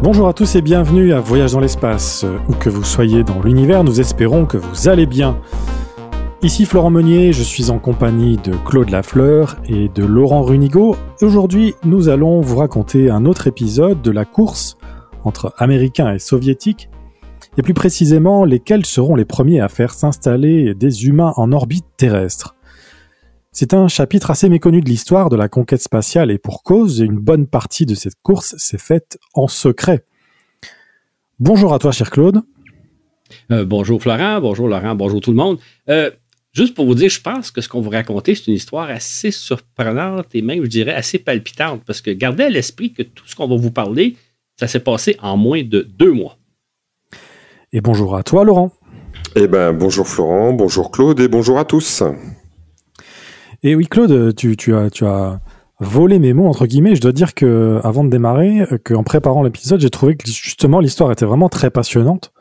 Bonjour à tous et bienvenue à Voyage dans l'espace. Où que vous soyez dans l'univers, nous espérons que vous allez bien. Ici Florent Meunier, je suis en compagnie de Claude Lafleur et de Laurent Runigo. Aujourd'hui, nous allons vous raconter un autre épisode de la course entre Américains et Soviétiques, et plus précisément lesquels seront les premiers à faire s'installer des humains en orbite terrestre. C'est un chapitre assez méconnu de l'histoire de la conquête spatiale et pour cause, une bonne partie de cette course s'est faite en secret. Bonjour à toi, cher Claude. Euh, bonjour Florent, bonjour Laurent, bonjour tout le monde. Euh, juste pour vous dire, je pense que ce qu'on vous raconter, c'est une histoire assez surprenante et même, je dirais, assez palpitante parce que gardez à l'esprit que tout ce qu'on va vous parler, ça s'est passé en moins de deux mois. Et bonjour à toi, Laurent. Eh ben, bonjour Florent, bonjour Claude et bonjour à tous. Et oui, Claude, tu, tu, as, tu as volé mes mots, entre guillemets. Je dois dire que, avant de démarrer, qu'en préparant l'épisode, j'ai trouvé que justement l'histoire était vraiment très passionnante,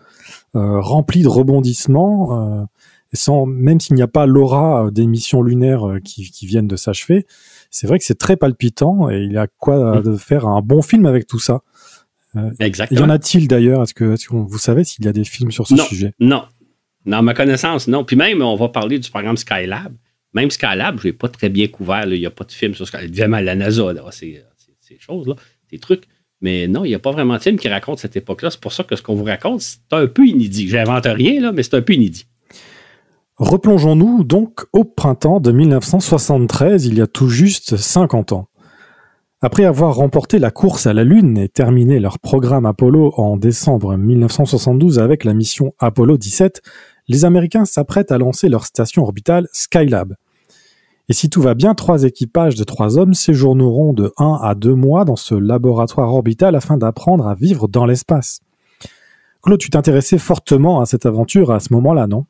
euh, remplie de rebondissements, euh, et sans, même s'il n'y a pas l'aura euh, des missions lunaires qui, qui viennent de s'achever, c'est vrai que c'est très palpitant et il y a quoi de faire un bon film avec tout ça. Exactement. Y en a-t-il d'ailleurs? Est-ce que, est que, vous savez s'il y a des films sur ce non, sujet? Non, non, à ma connaissance, non. Puis même, on va parler du programme Skylab. Même Skylab, je n'ai pas très bien couvert. Il n'y a pas de film sur Skylab. Évidemment, la NASA, c'est ces choses-là, ces trucs. Mais non, il n'y a pas vraiment de film qui raconte cette époque-là. C'est pour ça que ce qu'on vous raconte, c'est un peu inédit. J'invente rien, là, mais c'est un peu inédit. Replongeons-nous donc au printemps de 1973, il y a tout juste 50 ans. Après avoir remporté la course à la Lune et terminé leur programme Apollo en décembre 1972 avec la mission Apollo 17, les Américains s'apprêtent à lancer leur station orbitale Skylab. Et si tout va bien, trois équipages de trois hommes séjourneront de 1 à 2 mois dans ce laboratoire orbital afin d'apprendre à vivre dans l'espace. Claude, tu t'intéressais fortement à cette aventure à ce moment-là, non?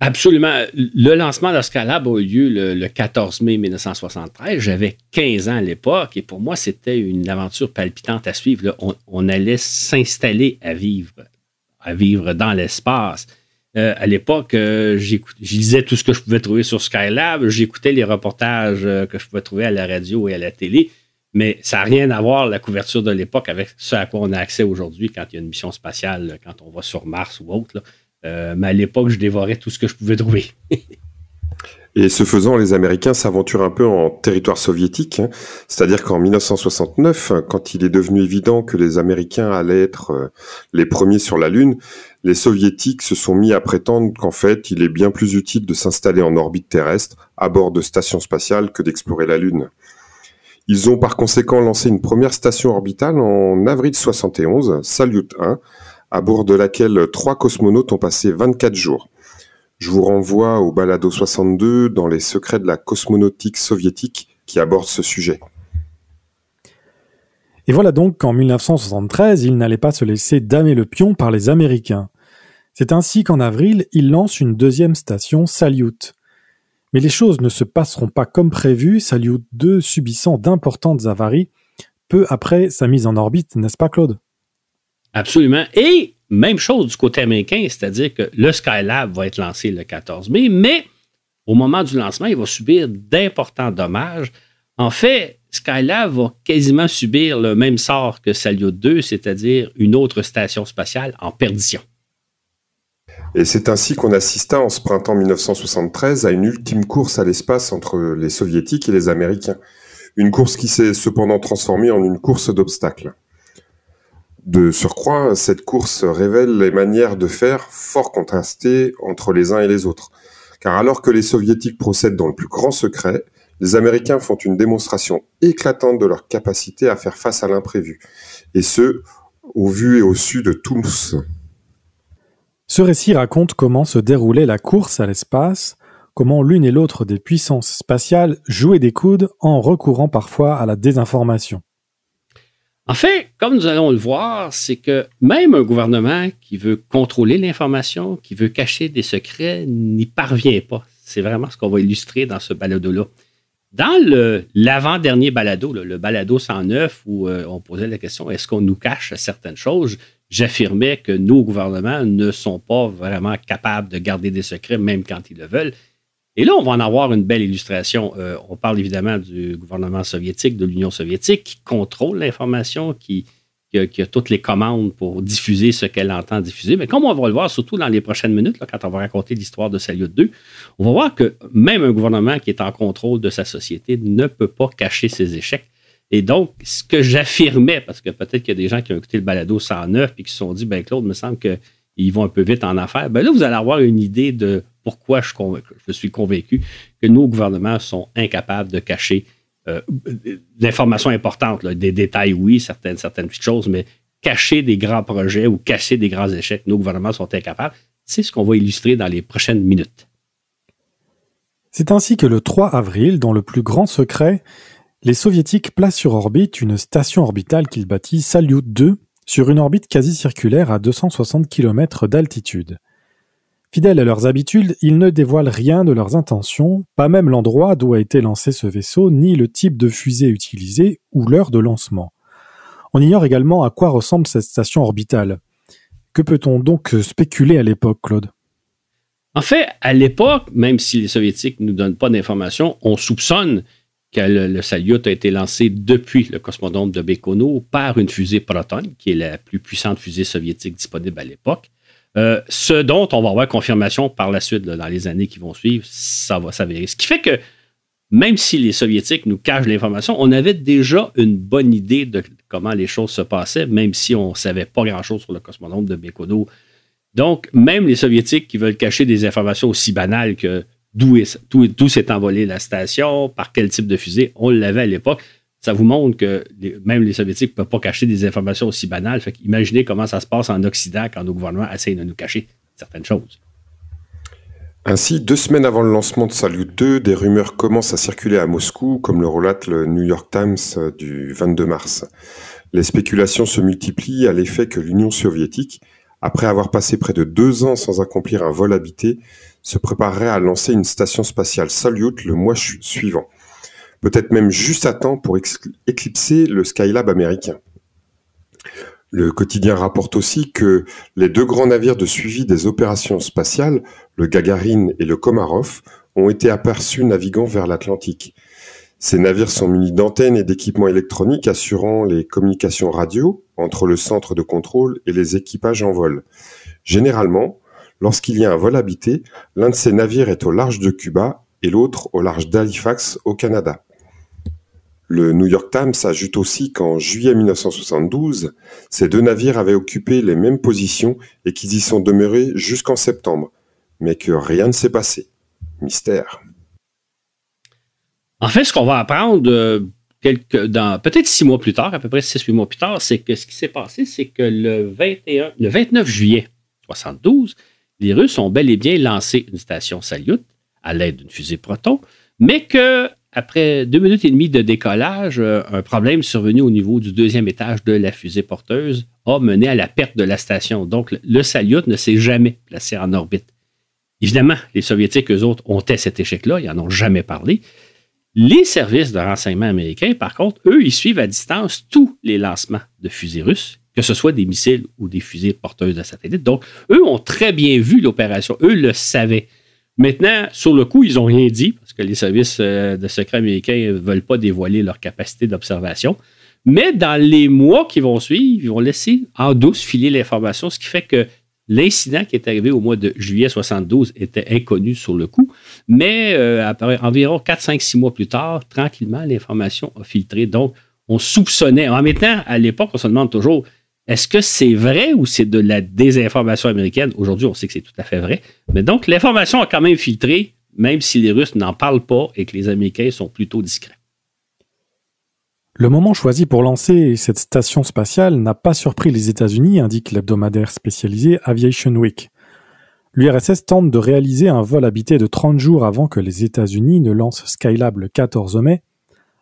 Absolument. Le lancement de Skylab a eu lieu le, le 14 mai 1973. J'avais 15 ans à l'époque et pour moi, c'était une aventure palpitante à suivre. On, on, allait s'installer à vivre, à vivre dans l'espace. Euh, à l'époque, euh, je lisais tout ce que je pouvais trouver sur Skylab, j'écoutais les reportages euh, que je pouvais trouver à la radio et à la télé, mais ça n'a rien à voir, la couverture de l'époque, avec ce à quoi on a accès aujourd'hui quand il y a une mission spatiale, quand on va sur Mars ou autre. Euh, mais à l'époque, je dévorais tout ce que je pouvais trouver. Et ce faisant, les Américains s'aventurent un peu en territoire soviétique, hein. c'est-à-dire qu'en 1969, quand il est devenu évident que les Américains allaient être les premiers sur la Lune, les Soviétiques se sont mis à prétendre qu'en fait, il est bien plus utile de s'installer en orbite terrestre, à bord de stations spatiales, que d'explorer la Lune. Ils ont par conséquent lancé une première station orbitale en avril 71, Salyut 1, à bord de laquelle trois cosmonautes ont passé 24 jours. Je vous renvoie au balado 62 dans les secrets de la cosmonautique soviétique qui aborde ce sujet. Et voilà donc qu'en 1973, il n'allait pas se laisser damer le pion par les Américains. C'est ainsi qu'en avril, il lance une deuxième station, Salyut. Mais les choses ne se passeront pas comme prévu, Salyut 2 subissant d'importantes avaries peu après sa mise en orbite, n'est-ce pas Claude? Absolument. Et même chose du côté américain, c'est-à-dire que le Skylab va être lancé le 14 mai, mais au moment du lancement, il va subir d'importants dommages. En fait, Skylab va quasiment subir le même sort que Salyut 2, c'est-à-dire une autre station spatiale en perdition. Et c'est ainsi qu'on assista en ce printemps 1973 à une ultime course à l'espace entre les soviétiques et les américains. Une course qui s'est cependant transformée en une course d'obstacles. De surcroît, cette course révèle les manières de faire fort contrastées entre les uns et les autres. Car alors que les soviétiques procèdent dans le plus grand secret, les Américains font une démonstration éclatante de leur capacité à faire face à l'imprévu. Et ce, au vu et au su de tous. Ce récit raconte comment se déroulait la course à l'espace, comment l'une et l'autre des puissances spatiales jouaient des coudes en recourant parfois à la désinformation. En fait, comme nous allons le voir, c'est que même un gouvernement qui veut contrôler l'information, qui veut cacher des secrets, n'y parvient pas. C'est vraiment ce qu'on va illustrer dans ce balado-là. Dans l'avant-dernier balado, le, balado 109, où euh, on posait la question est-ce qu'on nous cache certaines choses? J'affirmais que nos gouvernements ne sont pas vraiment capables de garder des secrets, même quand ils le veulent. Et là, on va en avoir une belle illustration. Euh, on parle évidemment du gouvernement soviétique, de l'Union soviétique, qui contrôle l'information, qui, a, toutes les commandes pour diffuser ce qu'elle entend diffuser. Mais comme on va le voir, surtout dans les prochaines minutes, quand on va raconter l'histoire de Salyut 2, on va voir que même un gouvernement qui est en contrôle de sa société ne peut pas cacher ses échecs. Et donc, ce que j'affirmais, parce que peut-être qu'il y a des gens qui ont écouté le balado 109 et qui se sont dit, ben Claude, il me semble qu'ils vont un peu vite en affaires. Ben là, vous allez avoir une idée de pourquoi je, suis convaincu que nos gouvernements sont incapables de cacher euh, l'information importante, des détails, oui, certaines, certaines petites choses, mais cacher des grands projets ou cacher des grands échecs, nos gouvernements sont incapables. C'est ce qu'on va illustrer dans les prochaines minutes. C'est ainsi que le 3 avril, dans le plus grand secret, les soviétiques placent sur orbite une station orbitale qu'ils baptisent Salyut 2 sur une orbite quasi circulaire à 260 km d'altitude. Fidèles à leurs habitudes, ils ne dévoilent rien de leurs intentions, pas même l'endroit d'où a été lancé ce vaisseau, ni le type de fusée utilisée ou l'heure de lancement. On ignore également à quoi ressemble cette station orbitale. Que peut-on donc spéculer à l'époque, Claude? En fait, à l'époque, même si les Soviétiques ne nous donnent pas d'informations, on soupçonne le, le, Salyut a été lancé depuis le cosmodrome de Baïkonour par une fusée Proton, qui est la plus puissante fusée soviétique disponible à l'époque. Euh, ce dont on va avoir confirmation par la suite, dans les années qui vont suivre, ça va s'avérer. Ce qui fait que même si les Soviétiques nous cachent l'information, on avait déjà une bonne idée de comment les choses se passaient, même si on ne savait pas grand-chose sur le cosmonome de Baïkonour. Donc, même les Soviétiques qui veulent cacher des informations aussi banales que d'où s'est envolée la station, par quel type de fusée, on l'avait à l'époque ça vous montre que même les Soviétiques ne peuvent pas cacher des informations aussi banales. imaginez comment ça se passe en Occident quand nos gouvernements essayent de nous cacher certaines choses. Ainsi, deux semaines avant le lancement de Salyut 2, des rumeurs commencent à circuler à Moscou, comme le relate le New York Times du 22 mars. Les spéculations se multiplient à l'effet que l'Union soviétique, après avoir passé près de deux ans sans accomplir un vol habité, se préparerait à lancer une station spatiale Salyut le mois suivant peut-être même juste à temps pour éclipser le Skylab américain. Le quotidien rapporte aussi que les deux grands navires de suivi des opérations spatiales, le Gagarin et le Komarov, ont été aperçus naviguant vers l'Atlantique. Ces navires sont munis d'antennes et d'équipements électroniques assurant les communications radio entre le centre de contrôle et les équipages en vol. Généralement, lorsqu'il y a un vol habité, l'un de ces navires est au large de Cuba et l'autre au large d'Halifax au Canada. Le New York Times ajoute aussi qu'en juillet 1972, ces deux navires avaient occupé les mêmes positions et qu'ils y sont demeurés jusqu'en septembre, mais que rien ne s'est passé. Mystère. En fait, ce qu'on va apprendre euh, peut-être six mois plus tard, à peu près six, huit mois plus tard, c'est que ce qui s'est passé, c'est que le, 21, le 29 juillet 1972, les Russes ont bel et bien lancé une station Salyut à l'aide d'une fusée Proton, mais que après deux minutes et demie de décollage, euh, un problème survenu au niveau du deuxième étage de la fusée porteuse a mené à la perte de la station. Donc, le Salyut ne s'est jamais placé en orbite. Évidemment, les Soviétiques, eux autres, ont cet échec-là, ils n'en ont jamais parlé. Les services de renseignement américains, par contre, eux, ils suivent à distance tous les lancements de fusées russes, que ce soit des missiles ou des fusées porteuses de satellites. Donc, eux ont très bien vu l'opération, eux le savaient. Maintenant, sur le coup, ils n'ont rien dit parce que les services euh, de secret américains ne veulent pas dévoiler leur capacité d'observation. Mais dans les mois qui vont suivre, ils vont laisser en douce filer l'information, ce qui fait que l'incident qui est arrivé au mois de juillet 72 était inconnu sur le coup. Mais euh, environ 4, 5, 6 mois plus tard, tranquillement, l'information a filtré. Donc, on soupçonnait. En même temps, à l'époque, on se demande toujours est-ce que c'est vrai ou c'est de la désinformation américaine? Aujourd'hui, on sait que c'est tout à fait vrai. Mais donc, l'information a quand même filtré, même si les Russes n'en parlent pas et que les Américains sont plutôt discrets. Le moment choisi pour lancer cette station spatiale n'a pas surpris les États-Unis, indique l'hebdomadaire spécialisé Aviation Week. L'URSS tente de réaliser un vol habité de 30 jours avant que les États-Unis ne lancent Skylab le 14 mai,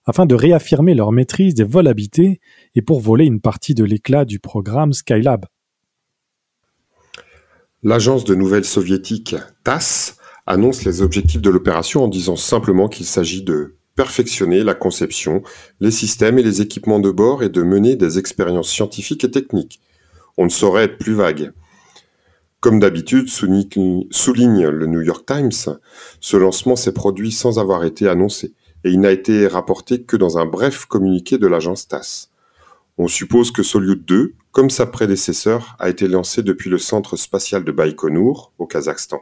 afin de réaffirmer leur maîtrise des vols habités et pour voler une partie de l'éclat du programme Skylab. L'agence de nouvelles soviétique TASS annonce les objectifs de l'opération en disant simplement qu'il s'agit de perfectionner la conception, les systèmes et les équipements de bord et de mener des expériences scientifiques et techniques. On ne saurait être plus vague. Comme d'habitude, souligne le New York Times, ce lancement s'est produit sans avoir été annoncé et il n'a été rapporté que dans un bref communiqué de l'agence TASS. On suppose que Solyut 2, comme sa prédécesseur, a été lancé depuis le centre spatial de Baïkonour, au Kazakhstan.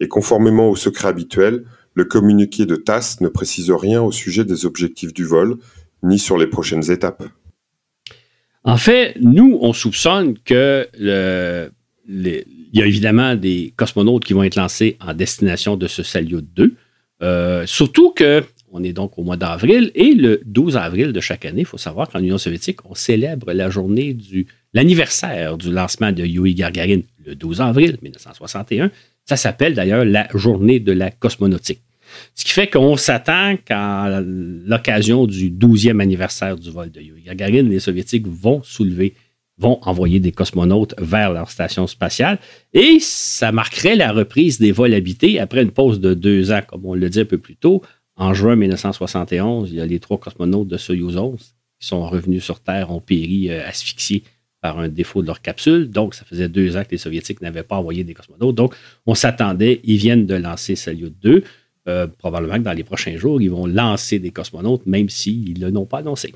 Et conformément au secret habituel, le communiqué de TASS ne précise rien au sujet des objectifs du vol, ni sur les prochaines étapes. En fait, nous, on soupçonne que il y a évidemment des cosmonautes qui vont être lancés en destination de ce Salyut 2. Euh, surtout que on est donc au mois d'avril et le 12 avril de chaque année, il faut savoir qu'en Union soviétique, on célèbre la journée du l'anniversaire du lancement de Yuri Gagarin le 12 avril 1961. Ça s'appelle d'ailleurs la journée de la cosmonautique. Ce qui fait qu'on s'attend qu'à l'occasion du 12e anniversaire du vol de Yuri Gagarin, les Soviétiques vont soulever, vont envoyer des cosmonautes vers leur station spatiale et ça marquerait la reprise des vols habités après une pause de deux ans, comme on le dit un peu plus tôt. En juin 1971, il y a les trois cosmonautes de Soyuz 11 qui sont revenus sur Terre, ont péri euh, asphyxiés par un défaut de leur capsule. Donc, ça faisait deux ans que les Soviétiques n'avaient pas envoyé des cosmonautes. Donc, on s'attendait, ils viennent de lancer Salyut 2. Euh, probablement que dans les prochains jours, ils vont lancer des cosmonautes, même s'ils ne l'ont pas annoncé.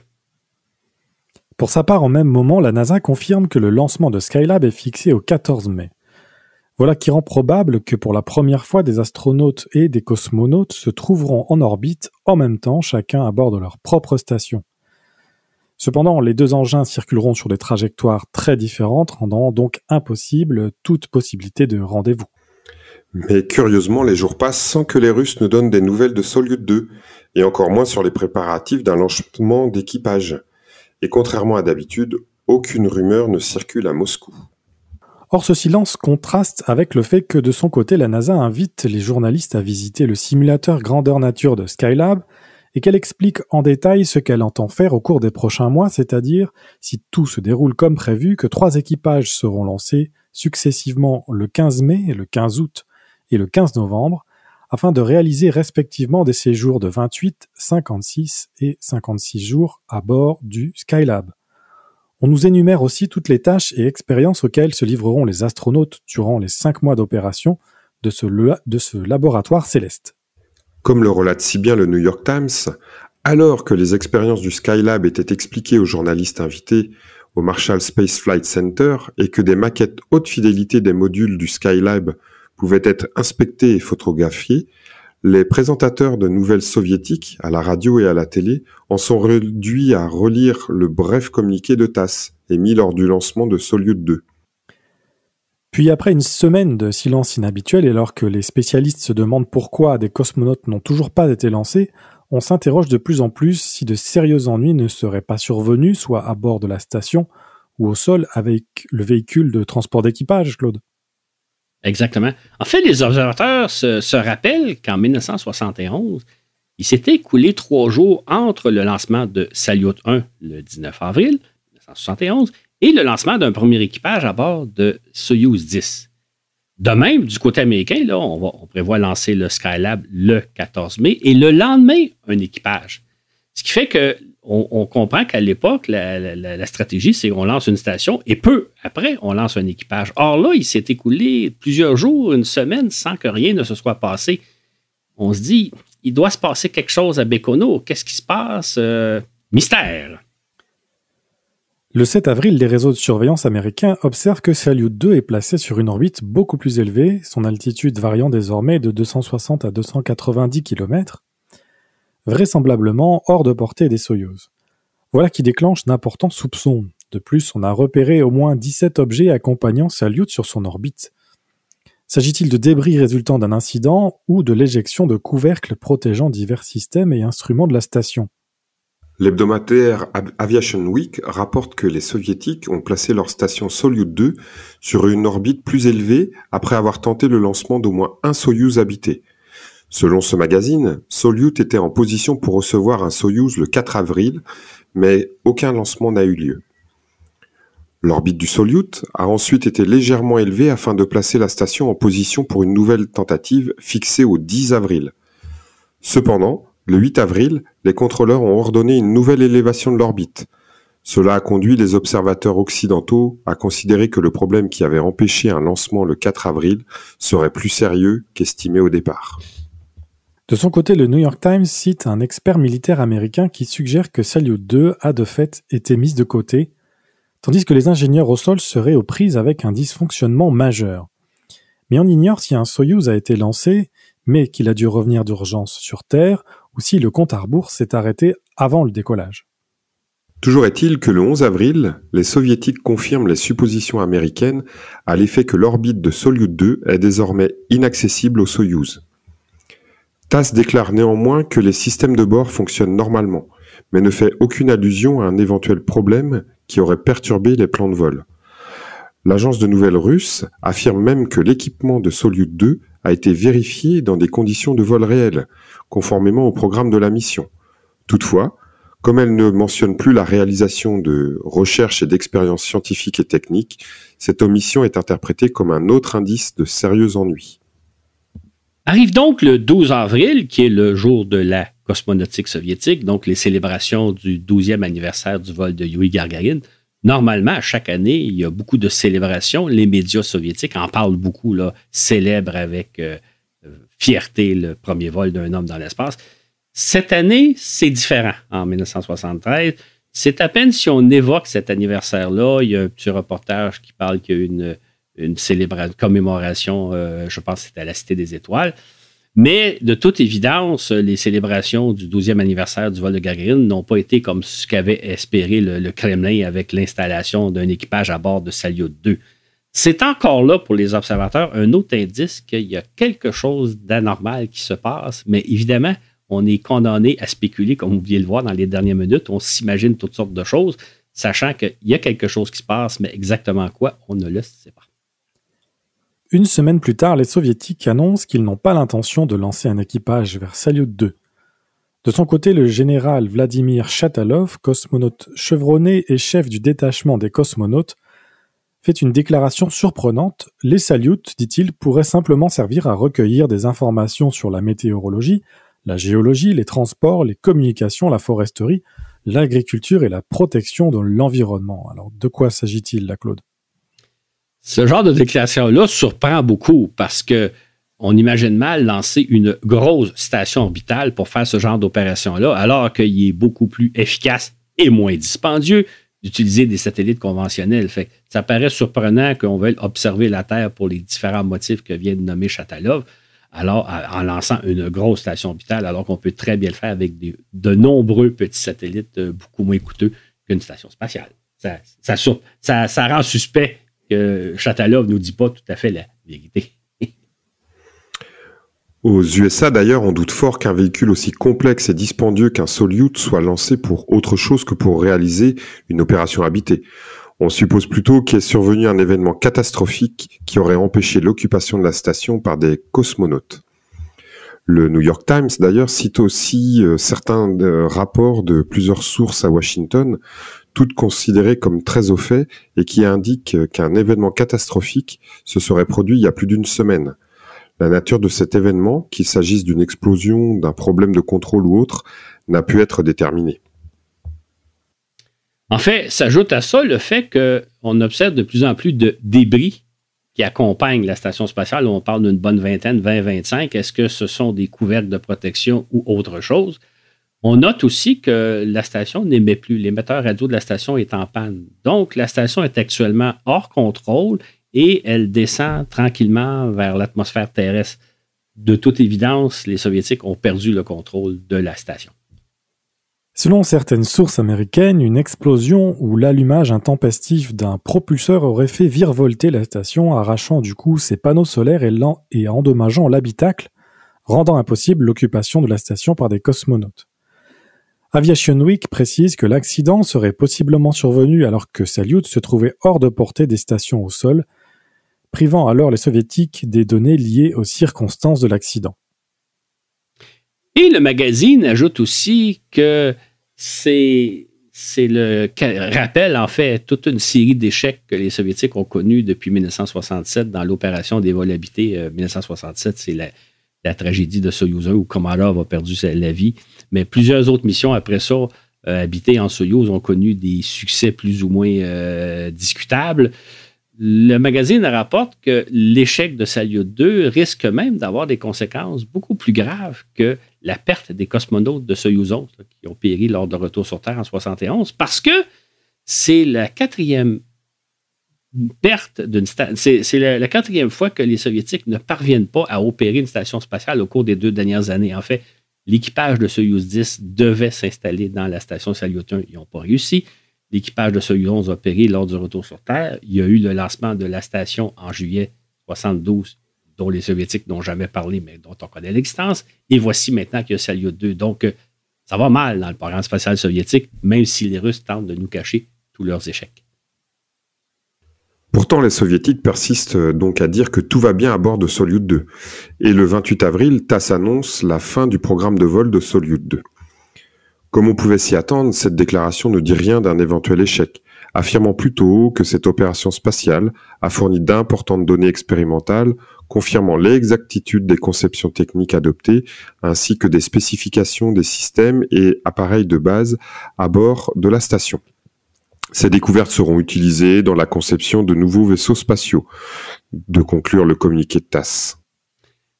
Pour sa part, en même moment, la NASA confirme que le lancement de Skylab est fixé au 14 mai. Voilà qui rend probable que pour la première fois, des astronautes et des cosmonautes se trouveront en orbite en même temps, chacun à bord de leur propre station. Cependant, les deux engins circuleront sur des trajectoires très différentes, rendant donc impossible toute possibilité de rendez-vous. Mais curieusement, les jours passent sans que les Russes ne donnent des nouvelles de Solyut 2, et encore moins sur les préparatifs d'un lancement d'équipage. Et contrairement à d'habitude, aucune rumeur ne circule à Moscou. Or, ce silence contraste avec le fait que de son côté, la NASA invite les journalistes à visiter le simulateur grandeur nature de Skylab et qu'elle explique en détail ce qu'elle entend faire au cours des prochains mois, c'est-à-dire, si tout se déroule comme prévu, que trois équipages seront lancés successivement le 15 mai, le 15 août et le 15 novembre, afin de réaliser respectivement des séjours de 28, 56 et 56 jours à bord du Skylab. On nous énumère aussi toutes les tâches et expériences auxquelles se livreront les astronautes durant les cinq mois d'opération de ce, laboratoire céleste. Comme le relate si bien le New York Times, alors que les expériences du Skylab étaient expliquées aux journalistes invités au Marshall Space Flight Center et que des maquettes haute fidélité des modules du Skylab pouvaient être inspectés et photographiés, les présentateurs de nouvelles soviétiques, à la radio et à la télé, en sont réduits à relire le bref communiqué de TASS, émis lors du lancement de Solyut 2. Puis après une semaine de silence inhabituel, et alors que les spécialistes se demandent pourquoi des cosmonautes n'ont toujours pas été lancés, on s'interroge de plus en plus si de sérieux ennuis ne seraient pas survenus, soit à bord de la station ou au sol avec le véhicule de transport d'équipage, Claude. Exactement. En fait, les observateurs se, rappellent qu'en 1971, il s'était écoulé trois jours entre le lancement de Salyut 1 le 19 avril 1971 et le lancement d'un premier équipage à bord de Soyuz 10. De même, du côté américain, là, on, on prévoit lancer le Skylab le 14 mai et le lendemain, un équipage. Ce qui fait que on, comprend qu'à l'époque, la, stratégie, c'est qu'on lance une station et peu après, on lance un équipage. Or là, il s'est écoulé plusieurs jours, une semaine, sans que rien ne se soit passé. On se dit, il doit se passer quelque chose à Bécono. Qu'est-ce qui se passe? Euh, mystère. Le 7 avril, les réseaux de surveillance américains observent que Salyut 2 est placé sur une orbite beaucoup plus élevée, son altitude variant désormais de 260 à 290 km, vraisemblablement hors de portée des Soyuz. Voilà qui déclenche d'importants soupçons. De plus, on a repéré au moins 17 objets accompagnant Salyut sur son orbite. S'agit-il de débris résultant d'un incident ou de l'éjection de couvercles protégeant divers systèmes et instruments de la station? L'hebdomadaire Aviation Week rapporte que les soviétiques ont placé leur station Soyuz 2 sur une orbite plus élevée après avoir tenté le lancement d'au moins un Soyuz habité. Selon ce magazine, Solyut était en position pour recevoir un Soyuz le 4 avril, mais aucun lancement n'a eu lieu. L'orbite du Solyut a ensuite été légèrement élevée afin de placer la station en position pour une nouvelle tentative fixée au 10 avril. Cependant, le 8 avril, les contrôleurs ont ordonné une nouvelle élévation de l'orbite. Cela a conduit les observateurs occidentaux à considérer que le problème qui avait empêché un lancement le 4 avril serait plus sérieux qu'estimé au départ. De son côté, le New York Times cite un expert militaire américain qui suggère que Salyut 2 a de fait été mise de côté, tandis que les ingénieurs au sol seraient aux prises avec un dysfonctionnement majeur. Mais on ignore si un Soyuz a été lancé, mais qu'il a dû revenir d'urgence sur Terre, ou si le compte à rebours s'est arrêté avant le décollage. Toujours est-il que le 11 avril, les soviétiques confirment les suppositions américaines à l'effet que l'orbite de Soyuz 2 est désormais inaccessible au Soyuz. TASS déclare néanmoins que les systèmes de bord fonctionnent normalement, mais ne fait aucune allusion à un éventuel problème qui aurait perturbé les plans de vol. L'agence de nouvelles russe affirme même que l'équipement de Soyuz 2 a été vérifié dans des conditions de vol réelles, conformément au programme de la mission. Toutefois, comme elle ne mentionne plus la réalisation de recherches et d'expériences scientifiques et techniques, cette omission est interprétée comme un autre indice de sérieux ennui. Arrive donc le 12 avril, qui est le jour de la cosmonautique soviétique, donc les célébrations du 12e anniversaire du vol de Yuri Gagarin. Normalement, chaque année, il y a beaucoup de célébrations. Les médias soviétiques en parlent beaucoup, là, célèbrent avec euh, fierté le premier vol d'un homme dans l'espace. Cette année, c'est différent en 1973. C'est à peine si on évoque cet anniversaire-là. Il y a un petit reportage qui parle qu'il y a une, une célébration, commémoration, euh, je pense que c'était à la Cité des Étoiles. Mais de toute évidence, les célébrations du 12e anniversaire du vol de Gagarin n'ont pas été comme ce qu'avait espéré le, Kremlin avec l'installation d'un équipage à bord de Salyut 2. C'est encore là pour les observateurs un autre indice qu'il y a quelque chose d'anormal qui se passe, mais évidemment, on est condamné à spéculer, comme vous vouliez le voir dans les dernières minutes. On s'imagine toutes sortes de choses, sachant qu'il y a quelque chose qui se passe, mais exactement quoi, on ne le sait pas. Une semaine plus tard, les soviétiques annoncent qu'ils n'ont pas l'intention de lancer un équipage vers Salyut 2. De son côté, le général Vladimir Chatalov, cosmonaute chevronné et chef du détachement des cosmonautes, fait une déclaration surprenante. Les Salyut, dit-il, pourraient simplement servir à recueillir des informations sur la météorologie, la géologie, les transports, les communications, la foresterie, l'agriculture et la protection de l'environnement. Alors, de quoi s'agit-il, la Claude? Ce genre de déclaration-là surprend beaucoup parce que on imagine mal lancer une grosse station orbitale pour faire ce genre d'opération-là, alors qu'il est beaucoup plus efficace et moins dispendieux d'utiliser des satellites conventionnels. Ça paraît surprenant qu'on veuille observer la Terre pour les différents motifs que vient de nommer Chatalov alors en lançant une grosse station orbitale, alors qu'on peut très bien le faire avec de nombreux petits satellites euh, beaucoup moins coûteux qu'une station spatiale. Ça, rend suspect que Chatalov ne nous dit pas tout à fait la vérité. Aux USA, d'ailleurs, on doute fort qu'un véhicule aussi complexe et dispendieux qu'un Solyut soit lancé pour autre chose que pour réaliser une opération habitée. On suppose plutôt qu'il est survenu un événement catastrophique qui aurait empêché l'occupation de la station par des cosmonautes. Le New York Times, d'ailleurs, cite aussi euh, certains euh, rapports de plusieurs sources à Washington, toutes considérées comme très au fait et qui indiquent qu'un événement catastrophique se serait produit il y a plus d'une semaine. La nature de cet événement, qu'il s'agisse d'une explosion, d'un problème de contrôle ou autre, n'a pu être déterminée. En fait, s'ajoute à ça le fait qu'on observe de plus en plus de débris qui accompagnent la station spatiale. On parle d'une bonne vingtaine, 20-25. Est-ce que ce sont des couvercles de protection ou autre chose? On note aussi que la station n'émet plus. L'émetteur radio de la station est en panne. Donc, la station est actuellement hors contrôle et elle descend tranquillement vers l'atmosphère terrestre. De toute évidence, les Soviétiques ont perdu le contrôle de la station. Selon certaines sources américaines, une explosion ou l'allumage intempestif d'un propulseur aurait fait virevolter la station, arrachant du coup ses panneaux solaires et, endommageant l'habitacle, rendant impossible l'occupation de la station par des cosmonautes. Aviation Week précise que l'accident serait possiblement survenu alors que Salyut se trouvait hors de portée des stations au sol, privant alors les soviétiques des données liées aux circonstances de l'accident. Et le magazine ajoute aussi que c'est le rappel, en fait, toute une série d'échecs que les Soviétiques ont connus depuis 1967 dans l'opération des vols habités. 1967, euh, c'est la, tragédie de Soyuz où Komarov a perdu la vie. Mais plusieurs autres missions après ça, euh, habitées en Soyuz, ont connu des succès plus ou moins euh, discutables. le magazine rapporte que l'échec de Salyut 2 risque même d'avoir des conséquences beaucoup plus graves que la perte des cosmonautes de Soyuz 11 qui ont péri lors de retour sur Terre en 71, parce que c'est la quatrième perte d'une station. C'est la, quatrième fois que les Soviétiques ne parviennent pas à opérer une station spatiale au cours des deux dernières années. En fait, l'équipage de Soyuz 10 devait s'installer dans la station Salyut 1. Ils n'ont pas réussi. L'équipage de Soyuz 11 a péri lors du retour sur Terre. Il y a eu le lancement de la station en juillet 72, dont les Soviétiques n'ont jamais parlé, mais dont on connaît l'existence. Et voici maintenant qu'il y a Salyut 2. Donc, euh, ça va mal dans le programme spatial soviétique, même si les Russes tentent de nous cacher tous leurs échecs. Pourtant, les soviétiques persistent euh, donc à dire que tout va bien à bord de Soyuz 2. Et le 28 avril, TASS annonce la fin du programme de vol de Soyuz 2. Comme on pouvait s'y attendre, cette déclaration ne dit rien d'un éventuel échec, affirmant plutôt que cette opération spatiale a fourni d'importantes données expérimentales, confirmant l'exactitude des conceptions techniques adoptées, ainsi que des spécifications des systèmes et appareils de base à bord de la station. Ces découvertes seront utilisées dans la conception de nouveaux vaisseaux spatiaux, de conclure le communiqué de TASS.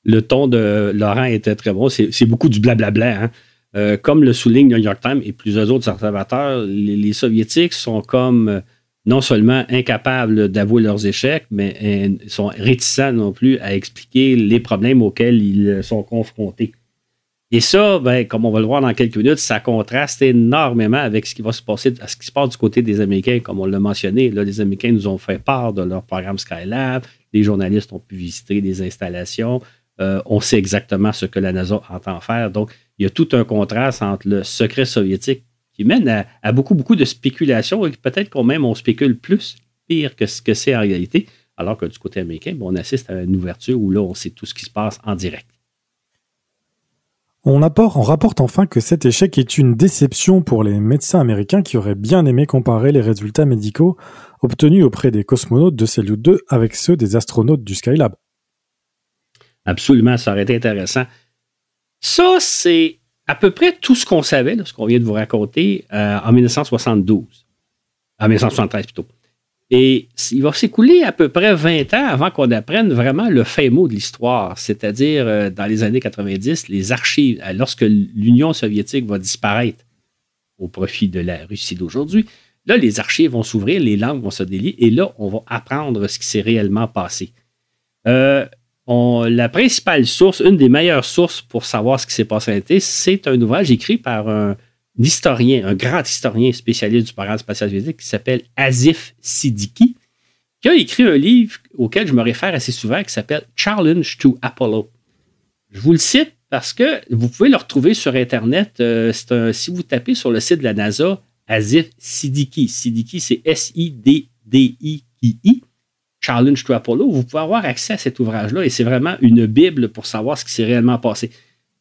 Le ton de Laurent était très bon. C'est beaucoup du blablabla. Hein? Euh, comme le souligne New York Times et plusieurs autres observateurs, les, Soviétiques sont comme euh, non seulement incapables d'avouer leurs échecs, mais euh, sont réticents non plus à expliquer les problèmes auxquels ils sont confrontés. Et ça, ben, comme on va le voir dans quelques minutes, ça contraste énormément avec ce qui va se passer, ce qui se passe du côté des Américains, comme on l'a mentionné. Là, les Américains nous ont fait part de leur programme Skylab. Les journalistes ont pu visiter des installations. Euh, on sait exactement ce que la NASA entend faire. Donc, il y a tout un contraste entre le secret soviétique qui mène à, beaucoup, beaucoup de spéculations et peut-être qu'on même on spécule plus pire que ce que c'est en réalité, alors que du côté américain, ben, on assiste à une ouverture où là, on sait tout ce qui se passe en direct. On, rapporte enfin que cet échec est une déception pour les médecins américains qui auraient bien aimé comparer les résultats médicaux obtenus auprès des cosmonautes de Salyut 2 avec ceux des astronautes du Skylab. Absolument, ça aurait été intéressant. Ça, c'est à peu près tout ce qu'on savait, ce qu'on vient de vous raconter euh, en 1972. En 1973 plutôt. Et il va s'écouler à peu près 20 ans avant qu'on apprenne vraiment le fin mot de l'histoire, c'est-à-dire euh, dans les années 90, les archives, euh, lorsque l'Union soviétique va disparaître au profit de la Russie d'aujourd'hui, là, les archives vont s'ouvrir, les langues vont se délier, et là, on va apprendre ce qui s'est réellement passé. Euh, la principale source, une des meilleures sources pour savoir ce qui s'est passé, c'est un ouvrage écrit par un, historien, un grand historien spécialiste du programme spatial soviétique qui s'appelle Asif Siddiqui, qui a écrit un livre auquel je me réfère assez souvent qui s'appelle Challenge to Apollo. Je vous le cite parce que vous pouvez le retrouver sur Internet. Euh, si vous tapez sur le site de la NASA, Asif Siddiqui, Siddiqui, c'est S-I-D-D-I-I, Challenge to Apollo, vous pouvez avoir accès à cet ouvrage-là et c'est vraiment une Bible pour savoir ce qui s'est réellement passé.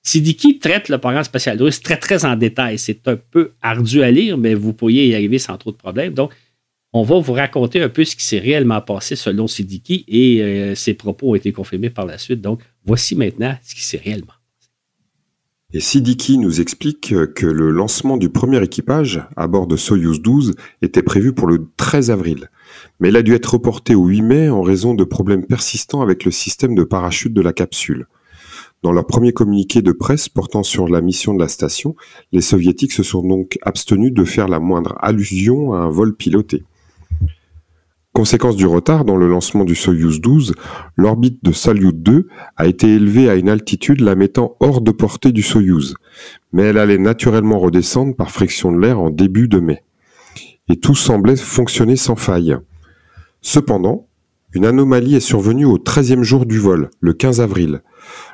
Sidiki traite le programme spatial russe très, très en détail. C'est un peu ardu à lire, mais vous pourriez y arriver sans trop de problèmes. Donc, on va vous raconter un peu ce qui s'est réellement passé selon Sidiki et euh, ses propos ont été confirmés par la suite. Donc, voici maintenant ce qui s'est réellement passé. Et Sidiki nous explique que le lancement du premier équipage à bord de Soyuz 12 était prévu pour le 13 avril, mais il a dû être reporté au 8 mai en raison de problèmes persistants avec le système de parachute de la capsule. Dans leur premier communiqué de presse portant sur la mission de la station, les soviétiques se sont donc abstenus de faire la moindre allusion à un vol piloté. Conséquence du retard dans le lancement du Soyuz 12, l'orbite de Salyut 2 a été élevée à une altitude la mettant hors de portée du Soyuz, mais elle allait naturellement redescendre par friction de l'air en début de mai. Et tout semblait fonctionner sans faille. Cependant, une anomalie est survenue au 13e jour du vol, le 15 avril,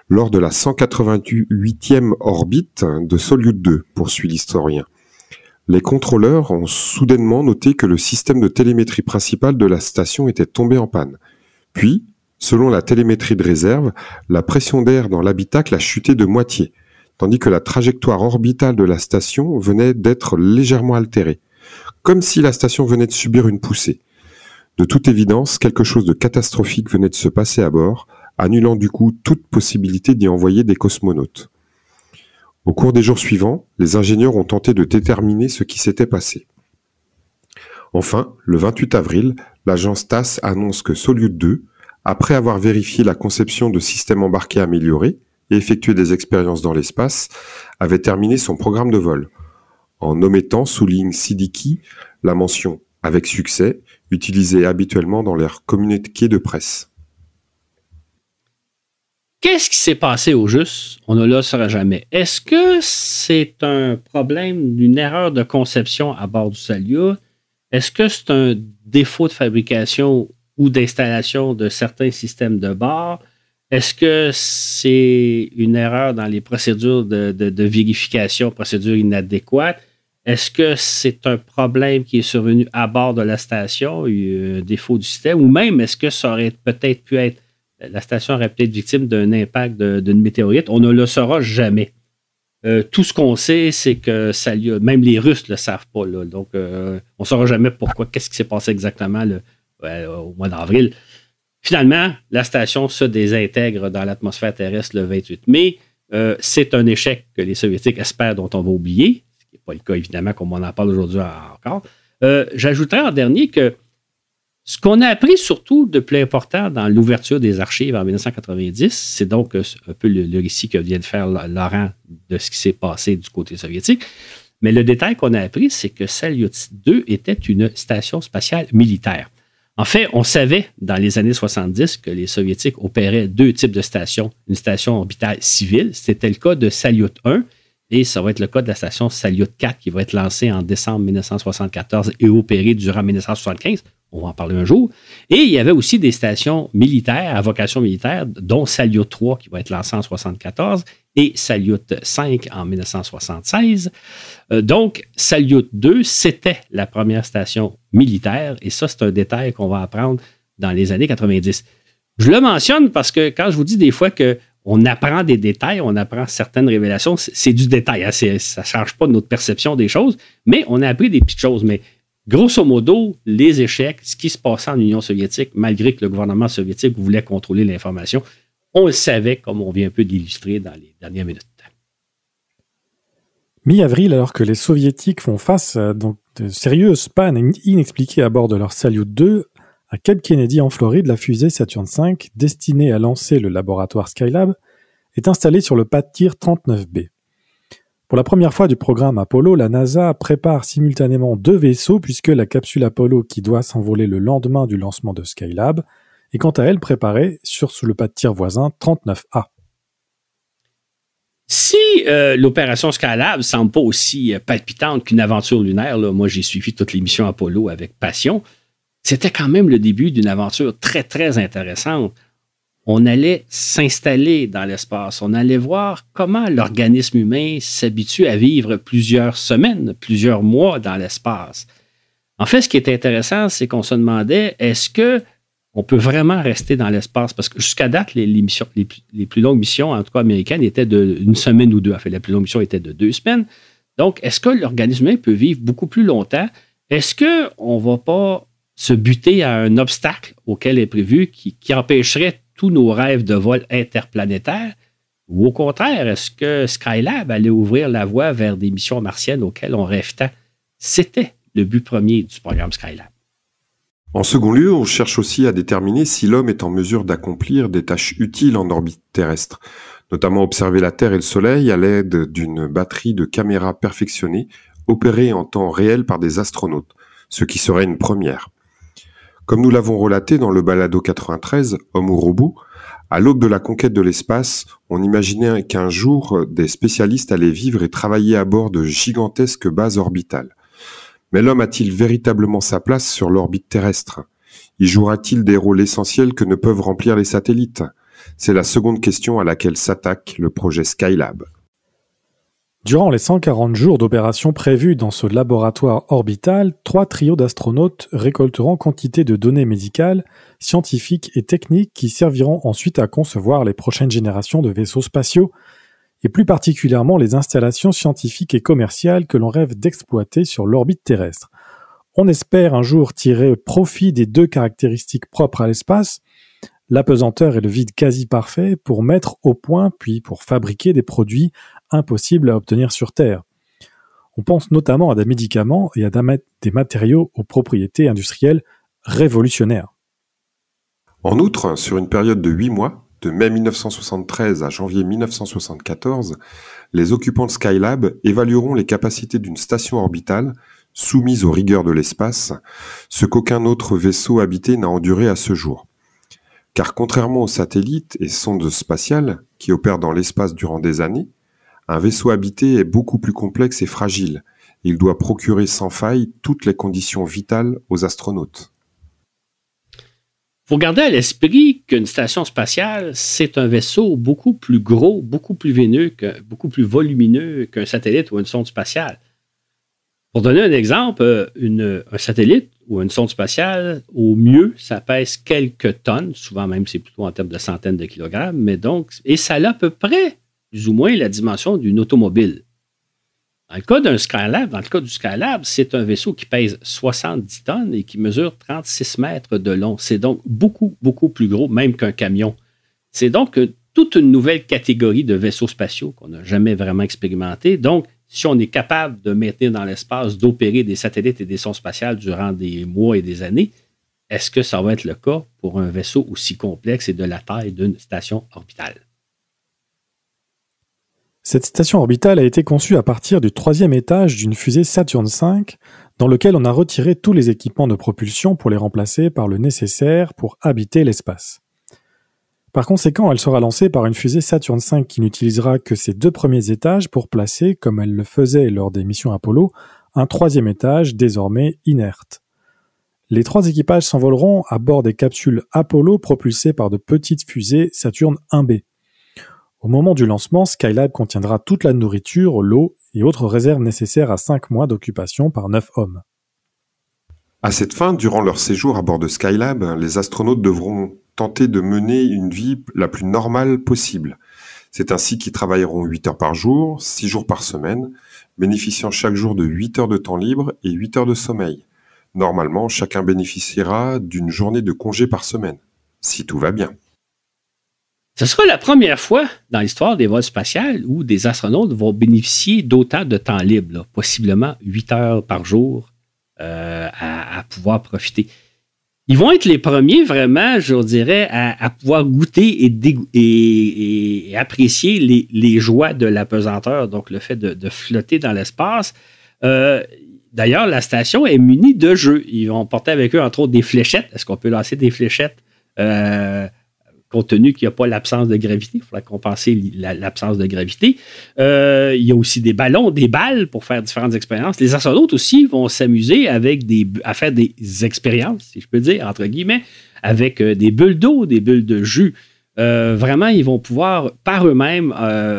lors de la 188e orbite de Soyuz 2, poursuit l'historien. Les contrôleurs ont soudainement noté que le système de télémétrie principal de la station était tombé en panne. Puis, selon la télémétrie de réserve, la pression d'air dans l'habitacle a chuté de moitié, tandis que la trajectoire orbitale de la station venait d'être légèrement altérée, comme si la station venait de subir une poussée. De toute évidence, quelque chose de catastrophique venait de se passer à bord, annulant du coup toute possibilité d'y envoyer des cosmonautes. Au cours des jours suivants, les ingénieurs ont tenté de déterminer ce qui s'était passé. Enfin, le 28 avril, l'agence TAS annonce que Solyut 2, après avoir vérifié la conception de systèmes embarqués améliorés et effectué des expériences dans l'espace, avait terminé son programme de vol. En omettant, souligne Sidiki, la mention avec succès, utilisée habituellement dans leurs communiqués de presse. Qu'est-ce qui s'est passé au juste? On ne le saura jamais. Est-ce que c'est un problème d'une erreur de conception à bord du Salyut? Est-ce que c'est un défaut de fabrication ou d'installation de certains systèmes de bord? Est-ce que c'est une erreur dans les procédures de vérification, procédures inadéquates? Est-ce que c'est un problème qui est survenu à bord de la station, un défaut du système, ou même est-ce que ça aurait peut-être pu être, la station aurait peut-être victime d'un impact d'une météorite? On ne le saura jamais. Euh, tout ce qu'on sait, c'est que ça lui même les Russes ne le savent pas. donc, euh, on ne saura jamais pourquoi, qu'est-ce qui s'est passé exactement au mois d'avril. Finalement, la station se désintègre dans l'atmosphère terrestre le 28 mai. Euh, c'est un échec que les Soviétiques espèrent, dont on va oublier, pas le cas évidemment comme on en parle aujourd'hui encore. J'ajouterais en dernier que ce qu'on a appris surtout de plus important dans l'ouverture des archives en 1990, c'est donc euh, un peu le, récit que vient de faire Laurent de ce qui s'est passé du côté soviétique. Mais le détail qu'on a appris, c'est que Salyut 2 était une station spatiale militaire. En fait, on savait dans les années 70 que les Soviétiques opéraient deux types de stations. Une station orbitale civile, c'était le cas de Salyut 1, et ça va être le cas de la station Salyut 4 qui va être lancée en décembre 1974 et opérée durant 1975 on va en parler un jour. Et il y avait aussi des stations militaires à vocation militaire, dont Salyut 3 qui va être lancé en 1974 et Salyut 5 en 1976. Euh, donc, Salyut 2, c'était la première station militaire et ça, c'est un détail qu'on va apprendre dans les années 90. Je le mentionne parce que quand je vous dis des fois que on apprend des détails, on apprend certaines révélations, c'est du détail. Hein, ça ne change pas notre perception des choses, mais on a appris des petites choses. Mais Grosso modo, les échecs, ce qui se passait en Union soviétique, malgré que le gouvernement soviétique voulait contrôler l'information, on le savait, comme on vient un peu d'illustrer dans les dernières minutes. Mi-avril, alors que les soviétiques font face à de sérieuses pannes inexpliquées à bord de leur Salyut 2, à Cape Kennedy en Floride, la fusée Saturn V, destinée à lancer le laboratoire Skylab, est installée sur le pas de tir 39B. Pour la première fois du programme Apollo, la NASA prépare simultanément deux vaisseaux puisque la capsule Apollo qui doit s'envoler le lendemain du lancement de Skylab est quant à elle préparée sur le pas de tir voisin 39A. Si euh, l'opération Skylab semble pas aussi euh, palpitante qu'une aventure lunaire, moi j'ai suivi toutes les missions Apollo avec passion, c'était quand même le début d'une aventure très très intéressante on allait s'installer dans l'espace. On allait voir comment l'organisme humain s'habitue à vivre plusieurs semaines, plusieurs mois dans l'espace. En fait, ce qui est intéressant, c'est qu'on se demandait est-ce que on peut vraiment rester dans l'espace? Parce que jusqu'à date, les, les, plus longues missions, en tout cas américaines, étaient d'une semaine ou deux. En fait, la plus longue mission était de deux semaines. Donc, est-ce que l'organisme humain peut vivre beaucoup plus longtemps? Est-ce qu'on ne va pas se buter à un obstacle auquel est prévu qui, empêcherait tous nos rêves de vol interplanétaire? Ou au contraire, est-ce que Skylab allait ouvrir la voie vers des missions martiennes auxquelles on rêve tant? C'était le but premier du programme Skylab. En second lieu, on cherche aussi à déterminer si l'homme est en mesure d'accomplir des tâches utiles en orbite terrestre, notamment observer la Terre et le Soleil à l'aide d'une batterie de caméras perfectionnées opérée en temps réel par des astronautes, ce qui serait une première. Comme nous l'avons relaté dans le balado 93, Homme ou robot, à l'aube de la conquête de l'espace, on imaginait qu'un jour des spécialistes allaient vivre et travailler à bord de gigantesques bases orbitales. Mais l'homme a-t-il véritablement sa place sur l'orbite terrestre? Y jouera-t-il des rôles essentiels que ne peuvent remplir les satellites? C'est la seconde question à laquelle s'attaque le projet Skylab. Durant les 140 jours d'opération prévus dans ce laboratoire orbital, trois trios d'astronautes récolteront quantité de données médicales, scientifiques et techniques qui serviront ensuite à concevoir les prochaines générations de vaisseaux spatiaux, et plus particulièrement les installations scientifiques et commerciales que l'on rêve d'exploiter sur l'orbite terrestre. On espère un jour tirer profit des deux caractéristiques propres à l'espace, l'apesanteur et le vide quasi parfait, pour mettre au point puis pour fabriquer des produits impossible à obtenir sur Terre. On pense notamment à des médicaments et à des matériaux aux propriétés industrielles révolutionnaires. En outre, sur une période de 8 mois, de mai 1973 à janvier 1974, les occupants de Skylab évalueront les capacités d'une station orbitale soumise aux rigueurs de l'espace, ce qu'aucun autre vaisseau habité n'a enduré à ce jour. Car contrairement aux satellites et sondes spatiales qui opèrent dans l'espace durant des années, un vaisseau habité est beaucoup plus complexe et fragile. Il doit procurer sans faille toutes les conditions vitales aux astronautes faut garder à l'esprit qu'une station spatiale, c'est un vaisseau beaucoup plus gros, beaucoup plus veineux, beaucoup plus volumineux qu'un satellite ou une sonde spatiale. Pour donner un exemple, euh, un satellite ou une sonde spatiale, au mieux, ça pèse quelques tonnes, souvent même c'est plutôt en termes de centaines de kilogrammes, mais donc, et ça a à peu près, plus ou moins, la dimension d'une automobile. Dans le cas d'un Skylab, dans le cas du Skylab, c'est un vaisseau qui pèse 70 tonnes et qui mesure 36 mètres de long. C'est donc beaucoup, beaucoup plus gros, même qu'un camion. C'est donc toute une nouvelle catégorie de vaisseaux spatiaux qu'on n'a jamais vraiment expérimenté. Donc, si on est capable de maintenir dans l'espace, d'opérer des satellites et des sondes spatiales durant des mois et des années, est-ce que ça va être le cas pour un vaisseau aussi complexe et de la taille d'une station orbitale? Cette station orbitale a été conçue à partir du troisième étage d'une fusée Saturn V, dans lequel on a retiré tous les équipements de propulsion pour les remplacer par le nécessaire pour habiter l'espace. Par conséquent, elle sera lancée par une fusée Saturn V qui n'utilisera que ses deux premiers étages pour placer, comme elle le faisait lors des missions Apollo, un troisième étage désormais inerte. Les trois équipages s'envoleront à bord des capsules Apollo propulsées par de petites fusées Saturn 1B. Au moment du lancement, Skylab contiendra toute la nourriture, l'eau et autres réserves nécessaires à 5 mois d'occupation par 9 hommes. À cette fin, durant leur séjour à bord de Skylab, les astronautes devront tenter de mener une vie la plus normale possible. C'est ainsi qu'ils travailleront 8 heures par jour, 6 jours par semaine, bénéficiant chaque jour de 8 heures de temps libre et 8 heures de sommeil. Normalement, chacun bénéficiera d'une journée de congé par semaine, si tout va bien. Ce sera la première fois dans l'histoire des vols spatials où des astronautes vont bénéficier d'autant de temps libre, possiblement 8 heures par jour euh, à, pouvoir profiter. Ils vont être les premiers vraiment, je dirais, à, pouvoir goûter et, apprécier les, joies de la pesanteur, donc le fait de, flotter dans l'espace. Euh, d'ailleurs, la station est munie de jeux. Ils vont porter avec eux, entre autres, des fléchettes. Est-ce qu'on peut lancer des fléchettes? Euh, compte tenu qu'il n'y a pas l'absence de gravité. Il faudra compenser l'absence de gravité. Euh, il y a aussi des ballons, des balles pour faire différentes expériences. Les astronautes aussi vont s'amuser avec des, à faire des expériences, si je peux dire, entre guillemets, avec euh, des bulles d'eau, des bulles de jus. Euh, vraiment, ils vont pouvoir par eux-mêmes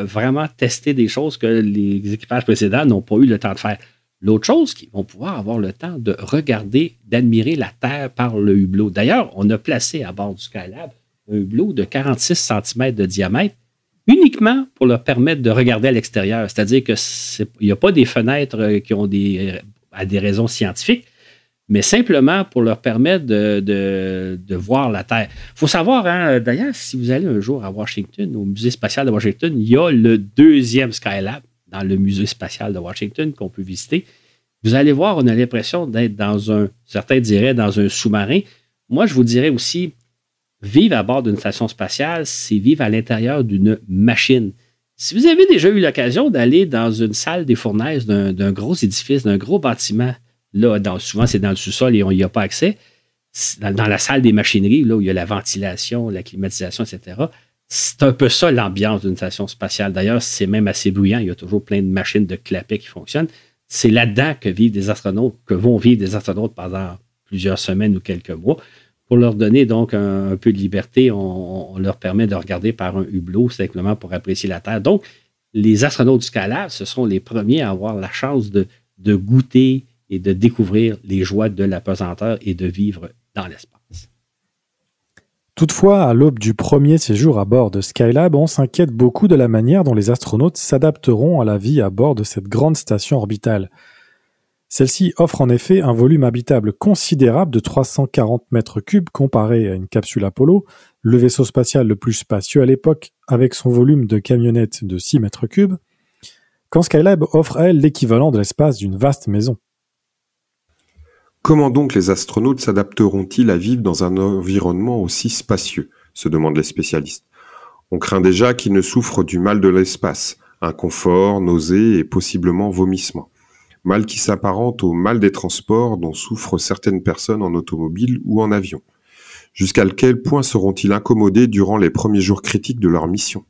vraiment tester des choses que les équipages précédents n'ont pas eu le temps de faire. L'autre chose, qu'ils vont pouvoir avoir le temps de regarder, d'admirer la Terre par le hublot. D'ailleurs, on a placé à bord du Skylab hublot de 46 cm de diamètre uniquement pour leur permettre de regarder à l'extérieur. C'est-à-dire qu'il n'y a pas des fenêtres euh, qui ont des, à des raisons scientifiques, mais simplement pour leur permettre de, voir la Terre. Il faut savoir, hein, d'ailleurs, si vous allez un jour à Washington, au Musée spatial de Washington, il y a le deuxième Skylab dans le Musée spatial de Washington qu'on peut visiter. Vous allez voir, on a l'impression d'être dans un, certains diraient, dans un sous-marin. Moi, je vous dirais aussi, Vivre à bord d'une station spatiale, c'est vivre à l'intérieur d'une machine. Si vous avez déjà eu l'occasion d'aller dans une salle des fournaises d'un gros édifice, d'un gros bâtiment, là, souvent c'est dans le sous-sol et on n'y a pas accès, dans, la salle des machineries, là où il y a la ventilation, la climatisation, etc., c'est un peu ça l'ambiance d'une station spatiale. D'ailleurs, c'est même assez bruyant. Il y a toujours plein de machines de clapet qui fonctionnent. C'est là-dedans que vivent des astronautes, que vont vivre des astronautes pendant plusieurs semaines ou quelques mois pour leur donner donc un, peu de liberté, on, leur permet de regarder par un hublot simplement pour apprécier la Terre. Donc, les astronautes du Skylab, ce sont les premiers à avoir la chance de, de goûter et de découvrir les joies de la pesanteur et de vivre dans l'espace. Toutefois, à l'aube du premier séjour à bord de Skylab, on s'inquiète beaucoup de la manière dont les astronautes s'adapteront à la vie à bord de cette grande station orbitale. Celle-ci offre en effet un volume habitable considérable de 340 mètres cubes comparé à une capsule Apollo, le vaisseau spatial le plus spacieux à l'époque avec son volume de camionnette de 6 mètres cubes. quand Skylab offre à elle l'équivalent de l'espace d'une vaste maison. Comment donc les astronautes s'adapteront-ils à vivre dans un environnement aussi spacieux? se demandent les spécialistes. On craint déjà qu'ils ne souffrent du mal de l'espace, inconfort, nausées et possiblement vomissements. Mal qui s'apparente au mal des transports dont souffrent certaines personnes en automobile ou en avion. Jusqu'à quel point seront-ils incommodés durant les premiers jours critiques de leur mission?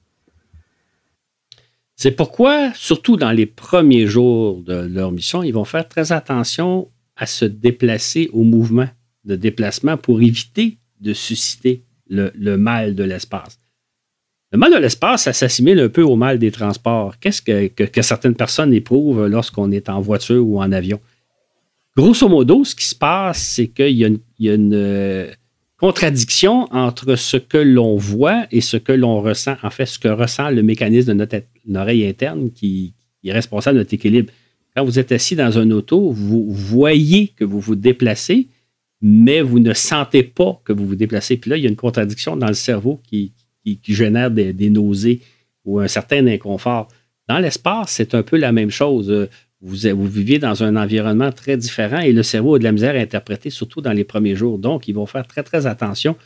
C'est pourquoi, surtout dans les premiers jours de leur mission, ils vont faire très attention à se déplacer au mouvement de déplacement pour éviter de susciter le, mal de l'espace. Le mal de l'espace, ça s'assimile un peu au mal des transports. Qu'est-ce que, certaines personnes éprouvent lorsqu'on est en voiture ou en avion? Grosso modo, ce qui se passe, c'est qu'il y a une, euh, contradiction entre ce que l'on voit et ce que l'on ressent. En fait, ce que ressent le mécanisme de notre oreille interne qui, qui, est responsable de notre équilibre. Quand vous êtes assis dans un auto, vous voyez que vous vous déplacez, mais vous ne sentez pas que vous vous déplacez. Puis là, il y a une contradiction dans le cerveau qui, génère des, nausées ou un certain inconfort. Dans l'espace, c'est un peu la même chose. Vous, vous vivez dans un environnement très différent et le cerveau a de la misère à interpréter, surtout dans les premiers jours. Donc, ils vont faire très, très attention.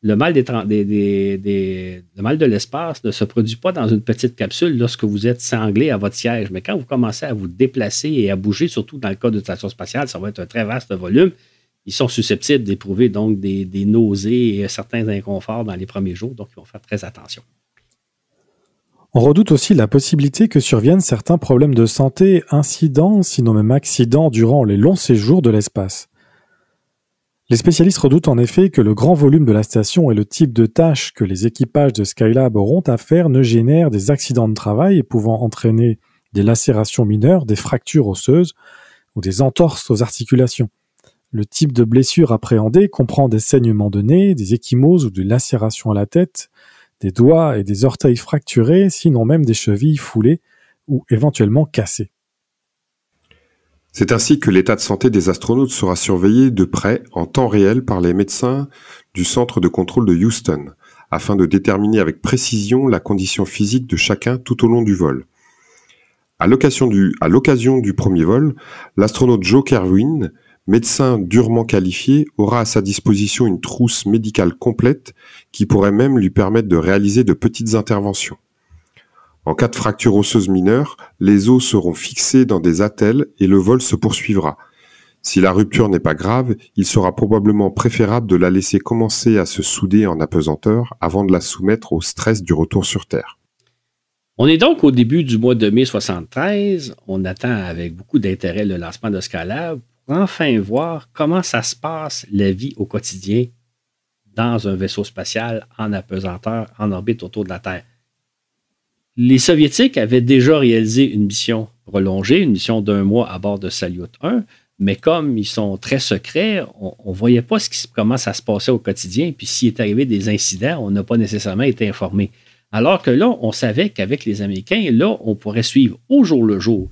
Le mal, le mal de l'espace ne se produit pas dans une petite capsule lorsque vous êtes sanglé à votre siège. Mais quand vous commencez à vous déplacer et à bouger, surtout dans le cas de station spatiale, ça va être un très vaste volume ils sont susceptibles d'éprouver donc des, nausées et certains inconforts dans les premiers jours, donc ils vont faire très attention. On redoute aussi la possibilité que surviennent certains problèmes de santé, incidents, sinon même accidents, durant les longs séjours de l'espace. Les spécialistes redoutent en effet que le grand volume de la station et le type de tâches que les équipages de Skylab auront à faire ne génèrent des accidents de travail pouvant entraîner des lacérations mineures, des fractures osseuses ou des entorses aux articulations. Le type de blessure appréhendée comprend des saignements de nez, des ecchymoses ou des lacérations à la tête, des doigts et des orteils fracturés, sinon même des chevilles foulées ou éventuellement cassées. C'est ainsi que l'état de santé des astronautes sera surveillé de près en temps réel par les médecins du centre de contrôle de Houston, afin de déterminer avec précision la condition physique de chacun tout au long du vol. À l'occasion du, du premier vol, l'astronaute Joe Kerwin médecin durement qualifié, aura à sa disposition une trousse médicale complète qui pourrait même lui permettre de réaliser de petites interventions. En cas de fracture osseuse mineure, les os seront fixés dans des attelles et le vol se poursuivra. Si la rupture n'est pas grave, il sera probablement préférable de la laisser commencer à se souder en apesanteur avant de la soumettre au stress du retour sur Terre. On est donc au début du mois de mai 73. On attend avec beaucoup d'intérêt le lancement de Scalab enfin voir comment ça se passe la vie au quotidien dans un vaisseau spatial en apesanteur en orbite autour de la Terre. Les Soviétiques avaient déjà réalisé une mission prolongée, une mission d'un mois à bord de Salyut 1, mais comme ils sont très secrets, on ne voyait pas ce qui, comment ça se passait au quotidien. Puis s'il est arrivé des incidents, on n'a pas nécessairement été informé. Alors que là, on savait qu'avec les Américains, là, on pourrait suivre au jour le jour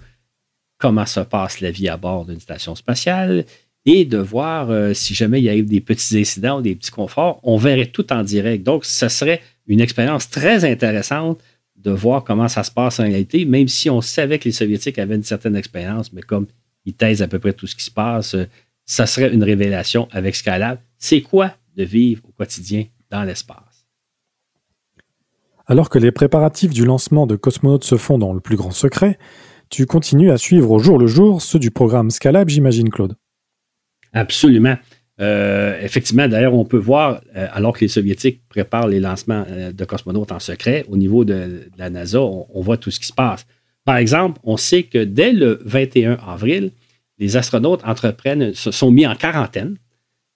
comment se passe la vie à bord d'une station spatiale et de voir euh, si jamais il y a eu des petits incidents ou des petits conforts, on verrait tout en direct. Donc, ce serait une expérience très intéressante de voir comment ça se passe en réalité, même si on savait que les Soviétiques avaient une certaine expérience, mais comme ils taisent à peu près tout ce qui se passe, euh, ça serait une révélation avec Skylab. C'est quoi de vivre au quotidien dans l'espace? Alors que les préparatifs du lancement de cosmonautes se font dans le plus grand secret, tu continues à suivre au jour le jour ceux du programme Scalab, j'imagine, Claude. Absolument. Euh, effectivement, d'ailleurs, on peut voir, euh, alors que les Soviétiques préparent les lancements euh, de cosmonautes en secret, au niveau de, la NASA, on, voit tout ce qui se passe. Par exemple, on sait que dès le 21 avril, les astronautes entreprennent, se sont mis en quarantaine,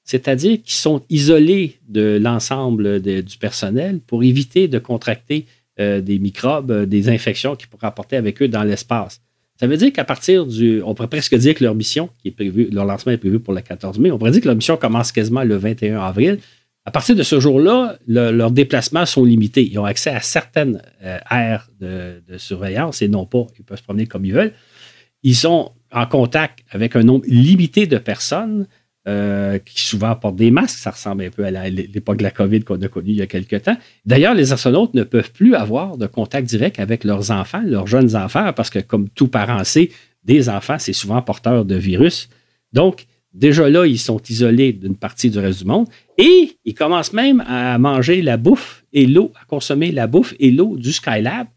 c'est-à-dire qu'ils sont isolés de l'ensemble du personnel pour éviter de contracter euh, des microbes, euh, des infections qu'ils pourraient apporter avec eux dans l'espace. Ça veut dire qu'à partir du. On pourrait presque dire que leur mission, qui est prévue, leur lancement est prévu pour le 14 mai, on pourrait dire que leur mission commence quasiment le 21 avril. À partir de ce jour-là, leurs déplacements sont limités. Ils ont accès à certaines euh, aires de, surveillance et non pas, ils peuvent se promener comme ils veulent. Ils sont en contact avec un nombre limité de personnes euh, qui souvent portent des masques. Ça ressemble un peu à l'époque de la COVID qu'on a connue il y a quelques temps. D'ailleurs, les astronautes ne peuvent plus avoir de contact direct avec leurs enfants, leurs jeunes enfants, parce que comme tout parent sait, des enfants, c'est souvent porteur de virus. Donc, déjà là, ils sont isolés d'une partie du reste du monde et ils commencent même à manger la bouffe et l'eau, à consommer la bouffe et l'eau du Skylab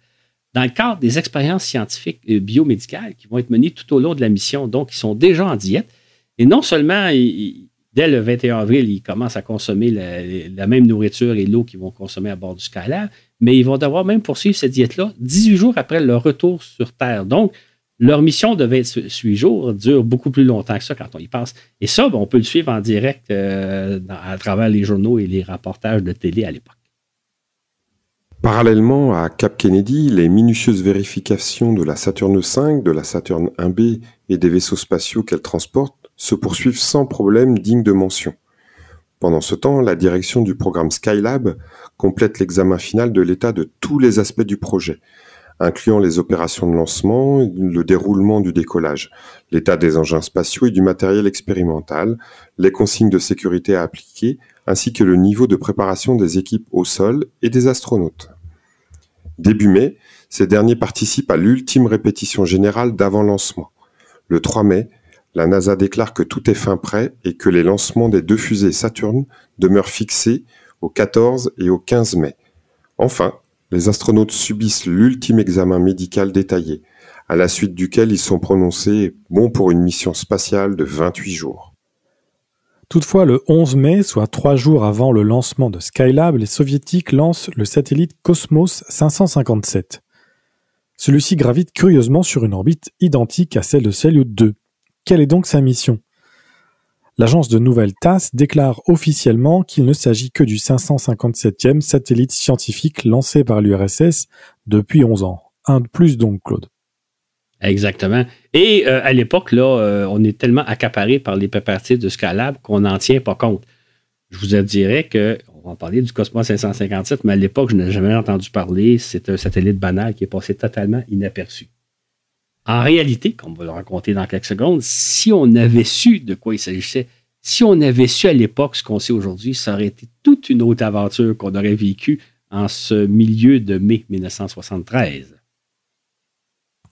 dans le cadre des expériences scientifiques et biomédicales qui vont être menées tout au long de la mission. Donc, ils sont déjà en diète. Et non seulement, dès le 21 avril, ils commencent à consommer la, même nourriture et l'eau qu'ils vont consommer à bord du Skylab, mais ils vont devoir même poursuivre cette diète-là 18 jours après leur retour sur Terre. Donc, leur mission devait être 8 jours, dure beaucoup plus longtemps que ça quand on y pense. Et ça, on peut le suivre en direct euh, à travers les journaux et les rapportages de télé à l'époque. Parallèlement à Cap Kennedy, les minutieuses vérifications de la Saturne V, de la Saturne 1B et des vaisseaux spatiaux qu'elle transporte se poursuivent sans problème digne de mention. Pendant ce temps, la direction du programme Skylab complète l'examen final de l'état de tous les aspects du projet, incluant les opérations de lancement, le déroulement du décollage, l'état des engins spatiaux et du matériel expérimental, les consignes de sécurité à appliquer, ainsi que le niveau de préparation des équipes au sol et des astronautes. Début mai, ces derniers participent à l'ultime répétition générale d'avant-lancement. Le 3 mai, la NASA déclare que tout est fin prêt et que les lancements des deux fusées Saturne demeurent fixés au 14 et au 15 mai. Enfin, les astronautes subissent l'ultime examen médical détaillé, à la suite duquel ils sont prononcés bons pour une mission spatiale de 28 jours. Toutefois, le 11 mai, soit trois jours avant le lancement de Skylab, les soviétiques lancent le satellite Cosmos 557. Celui-ci gravite curieusement sur une orbite identique à celle de Salyut 2. Quelle est donc sa mission? L'agence de nouvelles TASS déclare officiellement qu'il ne s'agit que du 557e satellite scientifique lancé par l'URSS depuis 11 ans. Un de plus donc, Claude. Exactement. Et euh, à l'époque, là, euh, on est tellement accaparé par les préparatifs de Scalab qu'on n'en tient pas compte. Je vous dirais que, on va parler du Cosmos 557, mais à l'époque, je n'ai jamais entendu parler. C'est un satellite banal qui est passé totalement inaperçu. En réalité, comme on va le raconter dans quelques secondes, si on avait su de quoi il s'agissait, si on avait su à l'époque ce qu'on sait aujourd'hui, ça aurait été toute une autre aventure qu'on aurait vécue en ce milieu de mai 1973.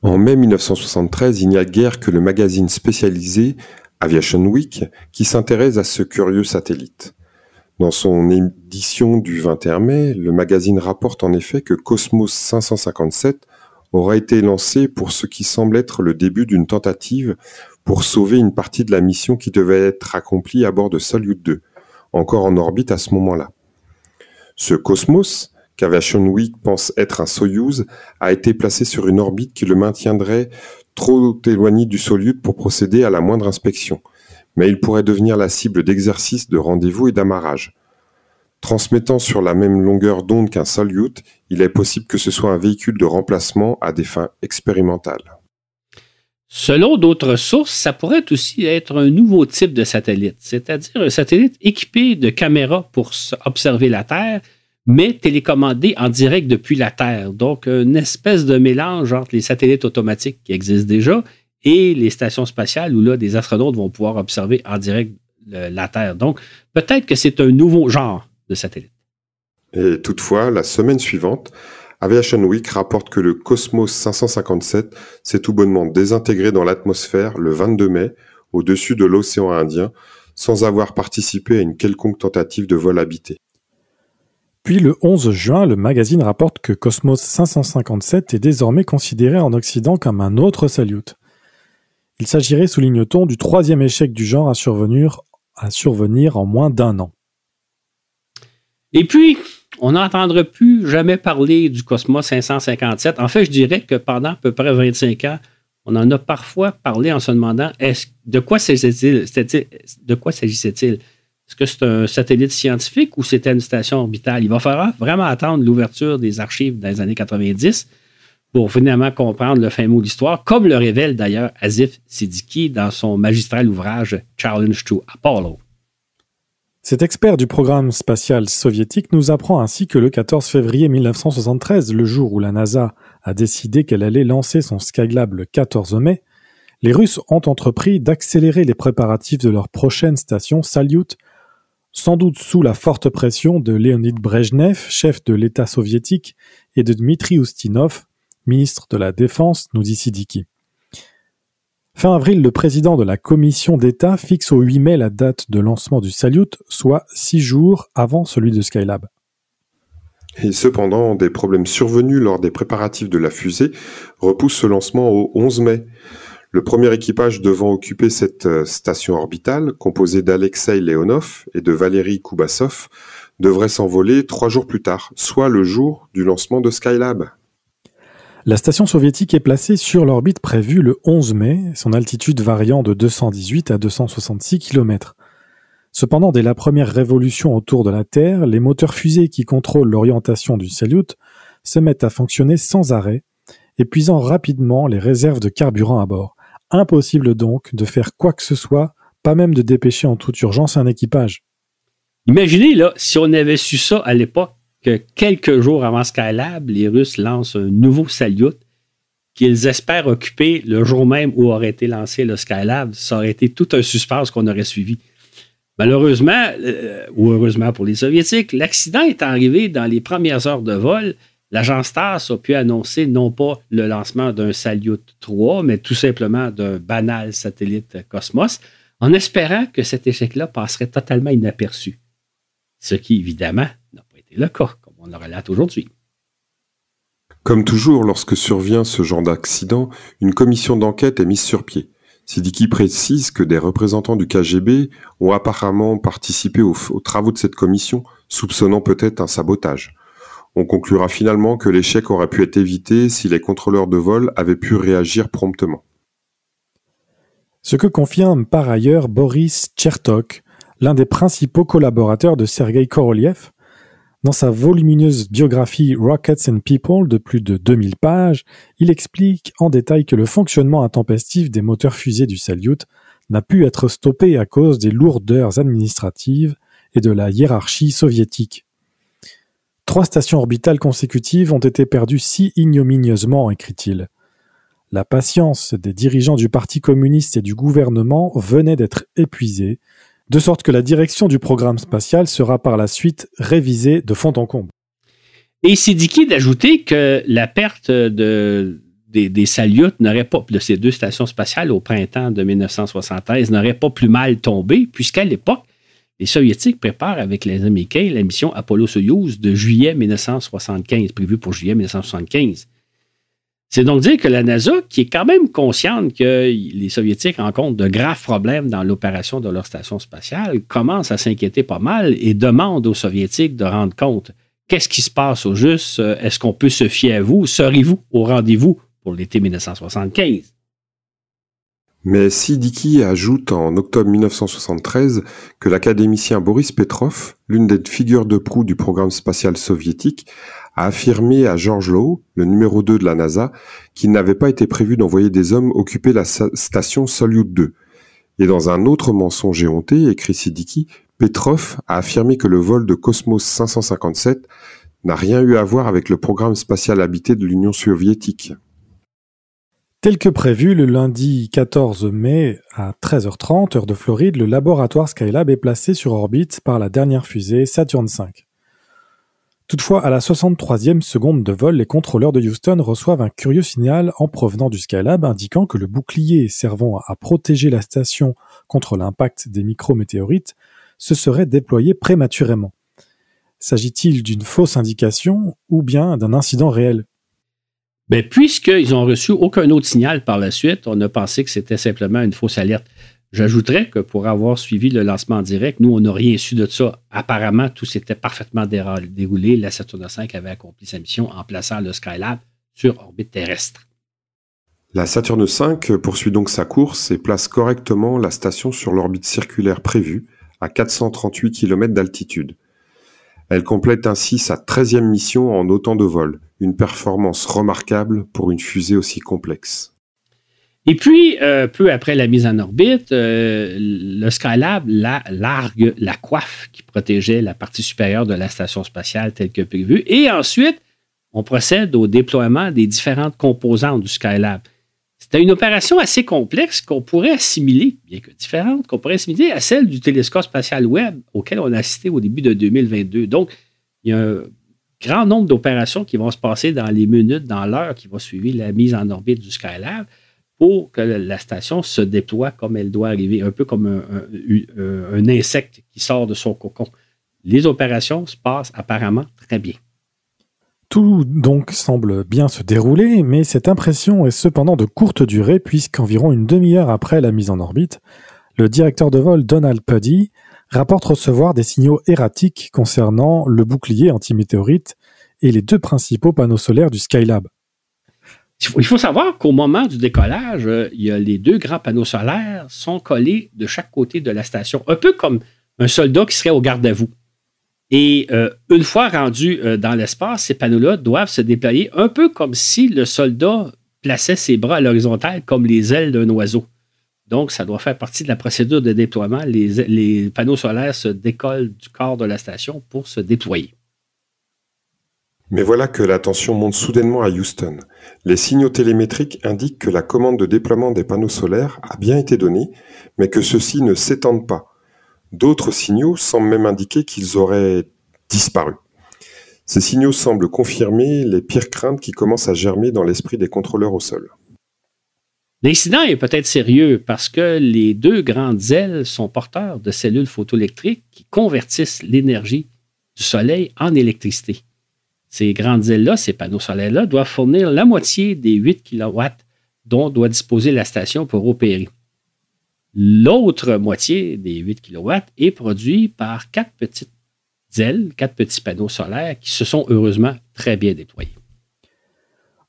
En mai 1973, il n'y a guère que le magazine spécialisé Aviation Week qui s'intéresse à ce curieux satellite. Dans son édition du 21 mai, le magazine rapporte en effet que Cosmos 557 aura été lancé pour ce qui semble être le début d'une tentative pour sauver une partie de la mission qui devait être accomplie à bord de Salyut 2, encore en orbite à ce moment-là. Ce Cosmos, qu'Aviation Week pense être un Soyuz, a été placé sur une orbite qui le maintiendrait trop éloigné du Soyuz pour procéder à la moindre inspection, mais il pourrait devenir la cible d'exercices de rendez-vous et d'amarrage. Transmettant sur la même longueur d'onde qu'un Salyut, il est possible que ce soit un véhicule de remplacement à des fins expérimentales. Selon d'autres sources, ça pourrait aussi être un nouveau type de satellite, c'est-à-dire un satellite équipé de caméras pour observer la Terre, mais télécommandé en direct depuis la Terre. Donc, une espèce de mélange entre les satellites automatiques qui existent déjà et les stations spatiales où là, des astronautes vont pouvoir observer en direct la Terre. Donc, peut-être que c'est un nouveau genre satellites. Et toutefois, la semaine suivante, Aviation Week rapporte que le Cosmos 557 s'est tout bonnement désintégré dans l'atmosphère le 22 mai au-dessus de l'océan Indien sans avoir participé à une quelconque tentative de vol habité. Puis le 11 juin, le magazine rapporte que Cosmos 557 est désormais considéré en Occident comme un autre Salyut. Il s'agirait, souligne-t-on, du troisième échec du genre à survenir, à survenir en moins d'un an. Et puis, on n'entendra plus jamais parler du Cosmos 557. En fait, je dirais que pendant à peu près 25 ans, on en a parfois parlé en se demandant de quoi s'agissait-il? De quoi s'agissait-il? Est-ce que c'est un satellite scientifique ou c'était une station orbitale? Il va falloir vraiment attendre l'ouverture des archives dans les années 90 pour finalement comprendre le fin mot de l'histoire, comme le révèle d'ailleurs Asif Siddiqui dans son magistral ouvrage Challenge to Apollo. Cet expert du programme spatial soviétique nous apprend ainsi que le 14 février 1973, le jour où la NASA a décidé qu'elle allait lancer son Skylab le 14 mai, les Russes ont entrepris d'accélérer les préparatifs de leur prochaine station Salyut, sans doute sous la forte pression de Leonid Brejnev, chef de l'État soviétique, et de Dmitri Ustinov, ministre de la Défense, nous dit Sidiki. Fin avril, le président de la commission d'État fixe au 8 mai la date de lancement du Salyut, soit six jours avant celui de Skylab. Et cependant, des problèmes survenus lors des préparatifs de la fusée repoussent ce lancement au 11 mai. Le premier équipage devant occuper cette euh, station orbitale, composé d'Alexei Leonov et de Valéry Koubasov, devrait s'envoler trois jours plus tard, soit le jour du lancement de Skylab. La station soviétique est placée sur l'orbite prévue le 11 mai, son altitude variant de 218 à 266 km. Cependant, dès la première révolution autour de la Terre, les moteurs fusées qui contrôlent l'orientation du Salyut se mettent à fonctionner sans arrêt, épuisant rapidement les réserves de carburant à bord. Impossible donc de faire quoi que ce soit, pas même de dépêcher en toute urgence un équipage. Imaginez, là, si on avait su ça à l'époque, que quelques jours avant Skylab, les Russes lancent un nouveau Salyut qu'ils espèrent occuper le jour même où aurait été lancé le Skylab. Ça aurait été tout un suspense qu'on aurait suivi. Malheureusement, euh, ou heureusement pour les Soviétiques, l'accident est arrivé dans les premières heures de vol. L'agence TASS a pu annoncer non pas le lancement d'un Salyut 3, mais tout simplement d'un banal satellite Cosmos, en espérant que cet échec-là passerait totalement inaperçu. Ce qui, évidemment, le cas, comme on le relate aujourd'hui. Comme toujours, lorsque survient ce genre d'accident, une commission d'enquête est mise sur pied. Sidiki précise que des représentants du KGB ont apparemment participé aux, aux travaux de cette commission, soupçonnant peut-être un sabotage. On conclura finalement que l'échec aurait pu être évité si les contrôleurs de vol avaient pu réagir promptement. Ce que confirme par ailleurs Boris Chertok, l'un des principaux collaborateurs de Sergei Korolev, dans sa volumineuse biographie Rockets and People de plus de 2000 pages, il explique en détail que le fonctionnement intempestif des moteurs fusées du Salyut n'a pu être stoppé à cause des lourdeurs administratives et de la hiérarchie soviétique. Trois stations orbitales consécutives ont été perdues si ignominieusement, écrit-il. La patience des dirigeants du Parti communiste et du gouvernement venait d'être épuisée, de sorte que la direction du programme spatial sera par la suite révisée de fond en comble. Et dit d'ajouter que la perte de, des, des n'aurait pas, de ces deux stations spatiales au printemps de 1973 n'aurait pas plus mal tombé, puisqu'à l'époque, les Soviétiques préparent avec les Américains la mission Apollo-Soyouz de juillet 1975, prévue pour juillet 1975. C'est donc dire que la NASA, qui est quand même consciente que les Soviétiques rencontrent de graves problèmes dans l'opération de leur station spatiale, commence à s'inquiéter pas mal et demande aux Soviétiques de rendre compte. Qu'est-ce qui se passe au juste, est-ce qu'on peut se fier à vous, serez-vous au rendez-vous pour l'été 1975? Mais Sidiki ajoute en octobre 1973 que l'académicien Boris Petrov, l'une des figures de proue du programme spatial soviétique, a affirmé à George Lowe, le numéro 2 de la NASA, qu'il n'avait pas été prévu d'envoyer des hommes occuper la station Salyut 2. Et dans un autre mensonge éhonté, écrit Sidiki, Petrov a affirmé que le vol de Cosmos 557 n'a rien eu à voir avec le programme spatial habité de l'Union soviétique. Tel que prévu, le lundi 14 mai à 13h30, heure de Floride, le laboratoire Skylab est placé sur orbite par la dernière fusée Saturn V. Toutefois, à la 63e seconde de vol, les contrôleurs de Houston reçoivent un curieux signal en provenant du Skylab indiquant que le bouclier servant à protéger la station contre l'impact des micrométéorites se serait déployé prématurément. S'agit-il d'une fausse indication ou bien d'un incident réel? Ben, Puisqu'ils n'ont reçu aucun autre signal par la suite, on a pensé que c'était simplement une fausse alerte. J'ajouterais que pour avoir suivi le lancement direct, nous, on n'a rien su de ça. Apparemment, tout s'était parfaitement déroulé. La Saturn V avait accompli sa mission en plaçant le Skylab sur orbite terrestre. La Saturne V poursuit donc sa course et place correctement la station sur l'orbite circulaire prévue, à 438 km d'altitude. Elle complète ainsi sa 13e mission en autant de vols, une performance remarquable pour une fusée aussi complexe. Et puis, euh, peu après la mise en orbite, euh, le Skylab la, largue la coiffe qui protégeait la partie supérieure de la station spatiale telle que prévue. Et ensuite, on procède au déploiement des différentes composantes du Skylab. C'était une opération assez complexe qu'on pourrait assimiler, bien que différente, qu'on pourrait assimiler à celle du télescope spatial Webb auquel on a assisté au début de 2022. Donc, il y a un grand nombre d'opérations qui vont se passer dans les minutes, dans l'heure qui va suivre la mise en orbite du Skylab pour que la station se déploie comme elle doit arriver, un peu comme un, un insecte qui sort de son cocon. Les opérations se passent apparemment très bien. Tout donc semble bien se dérouler, mais cette impression est cependant de courte durée puisqu'environ une demi-heure après la mise en orbite, le directeur de vol Donald Puddy rapporte recevoir des signaux erratiques concernant le bouclier antimétéorite et les deux principaux panneaux solaires du Skylab. Il faut savoir qu'au moment du décollage, euh, il y a les deux grands panneaux solaires sont collés de chaque côté de la station, un peu comme un soldat qui serait au garde à vous. Et euh, une fois rendu euh, dans l'espace, ces panneaux-là doivent se déployer un peu comme si le soldat plaçait ses bras à l'horizontale comme les ailes d'un oiseau. Donc, ça doit faire partie de la procédure de déploiement. Les, panneaux solaires se décollent du corps de la station pour se déployer. Mais voilà que la tension monte soudainement à Houston. Les signaux télémétriques indiquent que la commande de déploiement des panneaux solaires a bien été donnée, mais que ceux-ci ne s'étendent pas. D'autres signaux semblent même indiquer qu'ils auraient disparu. Ces signaux semblent confirmer les pires craintes qui commencent à germer dans l'esprit des contrôleurs au sol. L'incident est peut-être sérieux parce que les deux grandes ailes sont porteurs de cellules photoélectriques qui convertissent l'énergie du soleil en électricité. Ces grandes ailes-là, ces panneaux solaires-là, doivent fournir la moitié des 8 kW dont doit disposer la station pour opérer. L'autre moitié des 8 kW est produit par quatre petites ailes, quatre petits panneaux solaires qui se sont heureusement très bien déployés.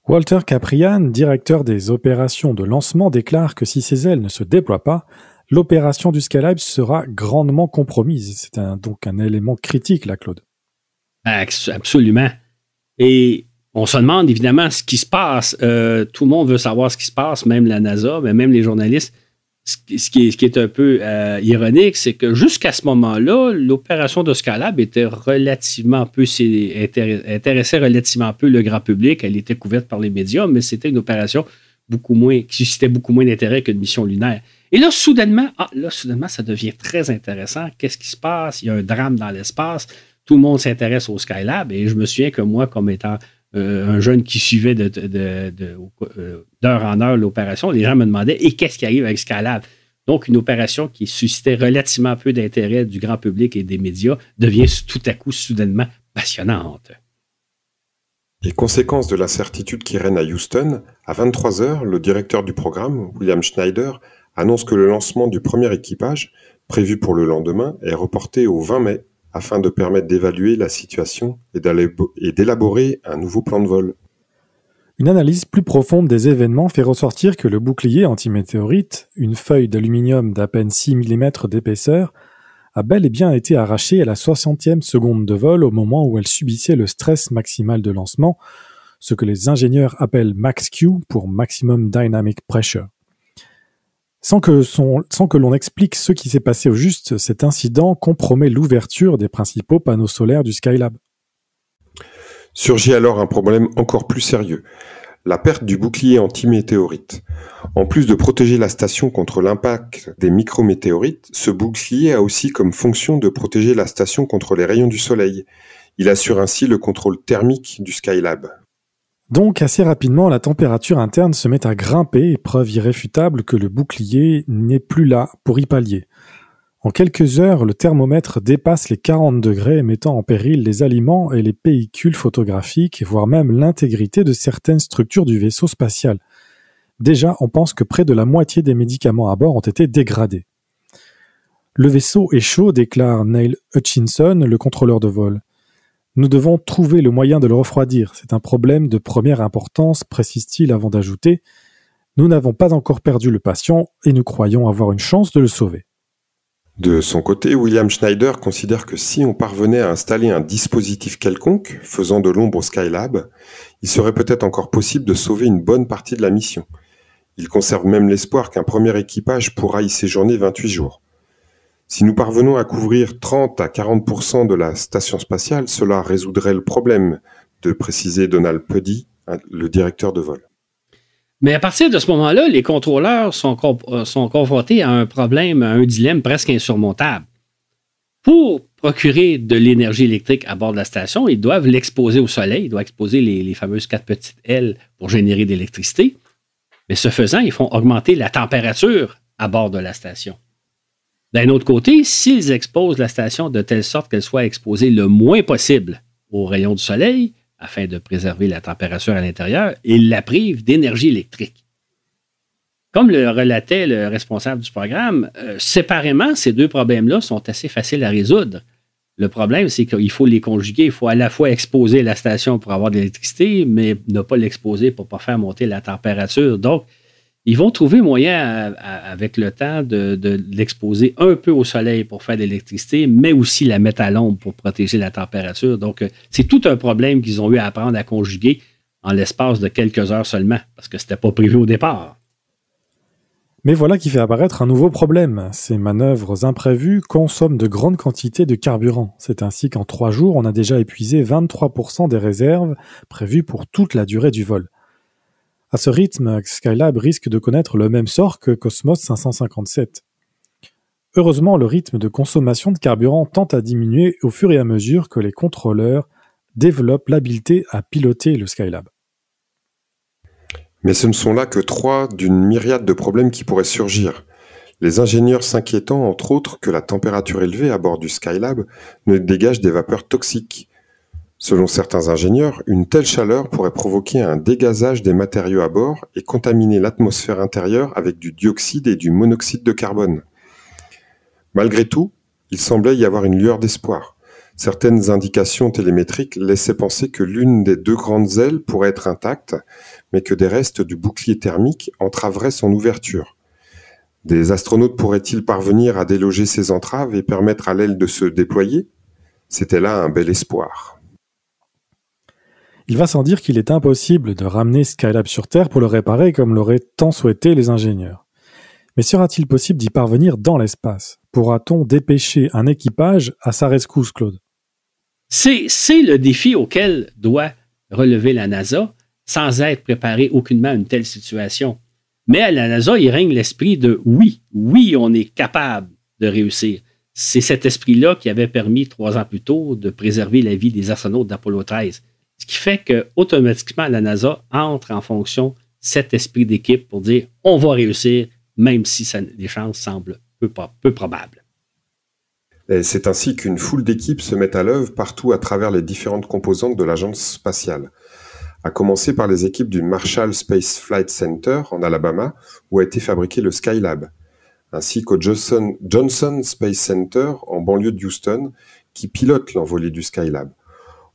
Walter Caprian, directeur des opérations de lancement, déclare que si ces ailes ne se déploient pas, l'opération du Skylab sera grandement compromise. C'est donc un élément critique, là, Claude. Absolument. Et on se demande évidemment ce qui se passe. Euh, tout le monde veut savoir ce qui se passe, même la NASA, mais même les journalistes ce qui, est, un peu euh, ironique, c'est que jusqu'à ce moment-là, l'opération de Scalab était relativement peu, intéressait relativement peu le grand public. Elle était couverte par les médias, mais c'était une opération beaucoup moins, qui suscitait beaucoup moins d'intérêt qu'une mission lunaire. Et là, soudainement, ah, là, soudainement, ça devient très intéressant. Qu'est-ce qui se passe? Il y a un drame dans l'espace. Tout le monde s'intéresse au Skylab. Et je me souviens que moi, comme étant euh, un jeune qui suivait euh, d'heure en heure l'opération, les gens me demandaient et qu'est-ce qui arrive avec Scalab Donc, une opération qui suscitait relativement peu d'intérêt du grand public et des médias devient tout à coup soudainement passionnante. Et conséquence de l'incertitude qui règne à Houston, à 23 heures, le directeur du programme, William Schneider, annonce que le lancement du premier équipage, prévu pour le lendemain, est reporté au 20 mai afin de permettre d'évaluer la situation et d'élaborer un nouveau plan de vol. Une analyse plus profonde des événements fait ressortir que le bouclier antimétéorite, une feuille d'aluminium d'à peine 6 mm d'épaisseur, a bel et bien été arrachée à la 60e seconde de vol au moment où elle subissait le stress maximal de lancement, ce que les ingénieurs appellent max-Q pour Maximum Dynamic Pressure. Sans que, l'on explique ce qui s'est passé au juste, cet incident compromet l'ouverture des principaux panneaux solaires du Skylab. Surgit alors un problème encore plus sérieux, la perte du bouclier antimétéorite. En plus de protéger la station contre l'impact des micrométéorites, ce bouclier a aussi comme fonction de protéger la station contre les rayons du soleil. Il assure ainsi le contrôle thermique du Skylab. Donc assez rapidement, la température interne se met à grimper, preuve irréfutable que le bouclier n'est plus là pour y pallier. En quelques heures, le thermomètre dépasse les 40 degrés, mettant en péril les aliments et les véhicules photographiques, voire même l'intégrité de certaines structures du vaisseau spatial. Déjà, on pense que près de la moitié des médicaments à bord ont été dégradés. Le vaisseau est chaud, déclare Neil Hutchinson, le contrôleur de vol. Nous devons trouver le moyen de le refroidir. C'est un problème de première importance, précise-t-il avant d'ajouter. Nous n'avons pas encore perdu le patient et nous croyons avoir une chance de le sauver. De son côté, William Schneider considère que si on parvenait à installer un dispositif quelconque faisant de l'ombre au Skylab, il serait peut-être encore possible de sauver une bonne partie de la mission. Il conserve même l'espoir qu'un premier équipage pourra y séjourner 28 jours. Si nous parvenons à couvrir 30 à 40% de la station spatiale, cela résoudrait le problème, de préciser Donald Puddy, le directeur de vol. Mais à partir de ce moment-là, les contrôleurs sont, euh, confrontés à un problème, à un dilemme presque insurmontable. Pour procurer de l'énergie électrique à bord de la station, ils doivent l'exposer au soleil, ils doivent exposer les, fameuses quatre petites ailes pour générer de l'électricité. Mais ce faisant, ils font augmenter la température à bord de la station. D'un autre côté, s'ils exposent la station de telle sorte qu'elle soit exposée le moins possible aux rayons du soleil, afin de préserver la température à l'intérieur, ils la privent d'énergie électrique. Comme le relatait le responsable du programme, euh, séparément, ces deux problèmes-là sont assez faciles à résoudre. Le problème, c'est qu'il faut les conjuguer. Il faut à la fois exposer la station pour avoir de l'électricité, mais ne pas l'exposer pour ne pas faire monter la température. Donc, ils vont trouver moyen avec le temps de, l'exposer un peu au soleil pour faire de l'électricité, mais aussi la mettre à l'ombre pour protéger la température. Donc, euh, c'est tout un problème qu'ils ont eu à apprendre à conjuguer en l'espace de quelques heures seulement, parce que ce n'était pas prévu au départ. Mais voilà qui fait apparaître un nouveau problème. Ces manœuvres imprévues consomment de grandes quantités de carburant. C'est ainsi qu'en trois jours, on a déjà épuisé 23% des réserves prévues pour toute la durée du vol. À ce rythme, Skylab risque de connaître le même sort que Cosmos 557. Heureusement, le rythme de consommation de carburant tend à diminuer au fur et à mesure que les contrôleurs développent l'habileté à piloter le Skylab. Mais ce ne sont là que trois d'une myriade de problèmes qui pourraient surgir. Les ingénieurs s'inquiétant entre autres que la température élevée à bord du Skylab ne dégage des vapeurs toxiques. Selon certains ingénieurs, une telle chaleur pourrait provoquer un dégazage des matériaux à bord et contaminer l'atmosphère intérieure avec du dioxyde et du monoxyde de carbone. Malgré tout, il semblait y avoir une lueur d'espoir. Certaines indications télémétriques laissaient penser que l'une des deux grandes ailes pourrait être intacte, mais que des restes du bouclier thermique entraveraient son ouverture. Des astronautes pourraient-ils parvenir à déloger ces entraves et permettre à l'aile de se déployer? C'était là un bel espoir. Il va sans dire qu'il est impossible de ramener Skylab sur Terre pour le réparer comme l'auraient tant souhaité les ingénieurs. Mais sera-t-il possible d'y parvenir dans l'espace? Pourra-t-on dépêcher un équipage à sa rescousse, Claude? C'est le défi auquel doit relever la NASA sans être préparé aucunement à une telle situation. Mais à la NASA, il règne l'esprit de oui, oui, on est capable de réussir. C'est cet esprit-là qui avait permis trois ans plus tôt de préserver la vie des astronautes d'Apollo 13. Ce qui fait que automatiquement la NASA entre en fonction cet esprit d'équipe pour dire on va réussir, même si les chances semblent peu, peu probables. C'est ainsi qu'une foule d'équipes se met à l'œuvre partout à travers les différentes composantes de l'agence spatiale à commencer par les équipes du Marshall Space Flight Center en Alabama, où a été fabriqué le Skylab, ainsi qu'au Johnson, Johnson Space Center en banlieue de Houston, qui pilote l'envolée du Skylab.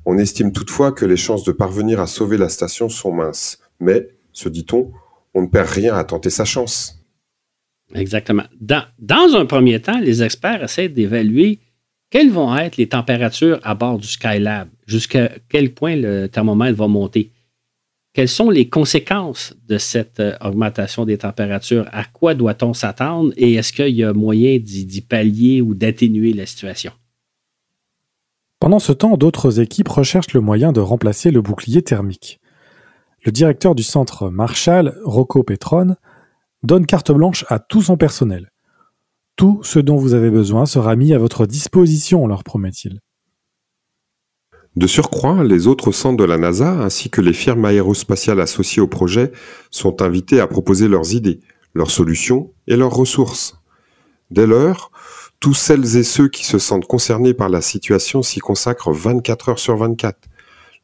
On estime toutefois que les chances de parvenir à sauver la station sont minces, mais, se dit-on, on ne perd rien à tenter sa chance. Exactement. Dans, un premier temps, les experts essaient d'évaluer quelles vont être les températures à bord du Skylab, jusqu'à quel point le thermomètre va monter. Quelles sont les conséquences de cette euh, augmentation des températures? À quoi doit-on s'attendre? Et est-ce qu'il y a moyen d'y pallier ou d'atténuer la situation? Pendant ce temps, d'autres équipes recherchent le moyen de remplacer le bouclier thermique. Le directeur du centre Marshall, Rocco Petron, donne carte blanche à tout son personnel. Tout ce dont vous avez besoin sera mis à votre disposition, leur promet-il. De surcroît, les autres centres de la NASA ainsi que les firmes aérospatiales associées au projet sont invités à proposer leurs idées, leurs solutions et leurs ressources. Dès lors, tous celles et ceux qui se sentent concernés par la situation s'y consacrent 24 heures sur 24.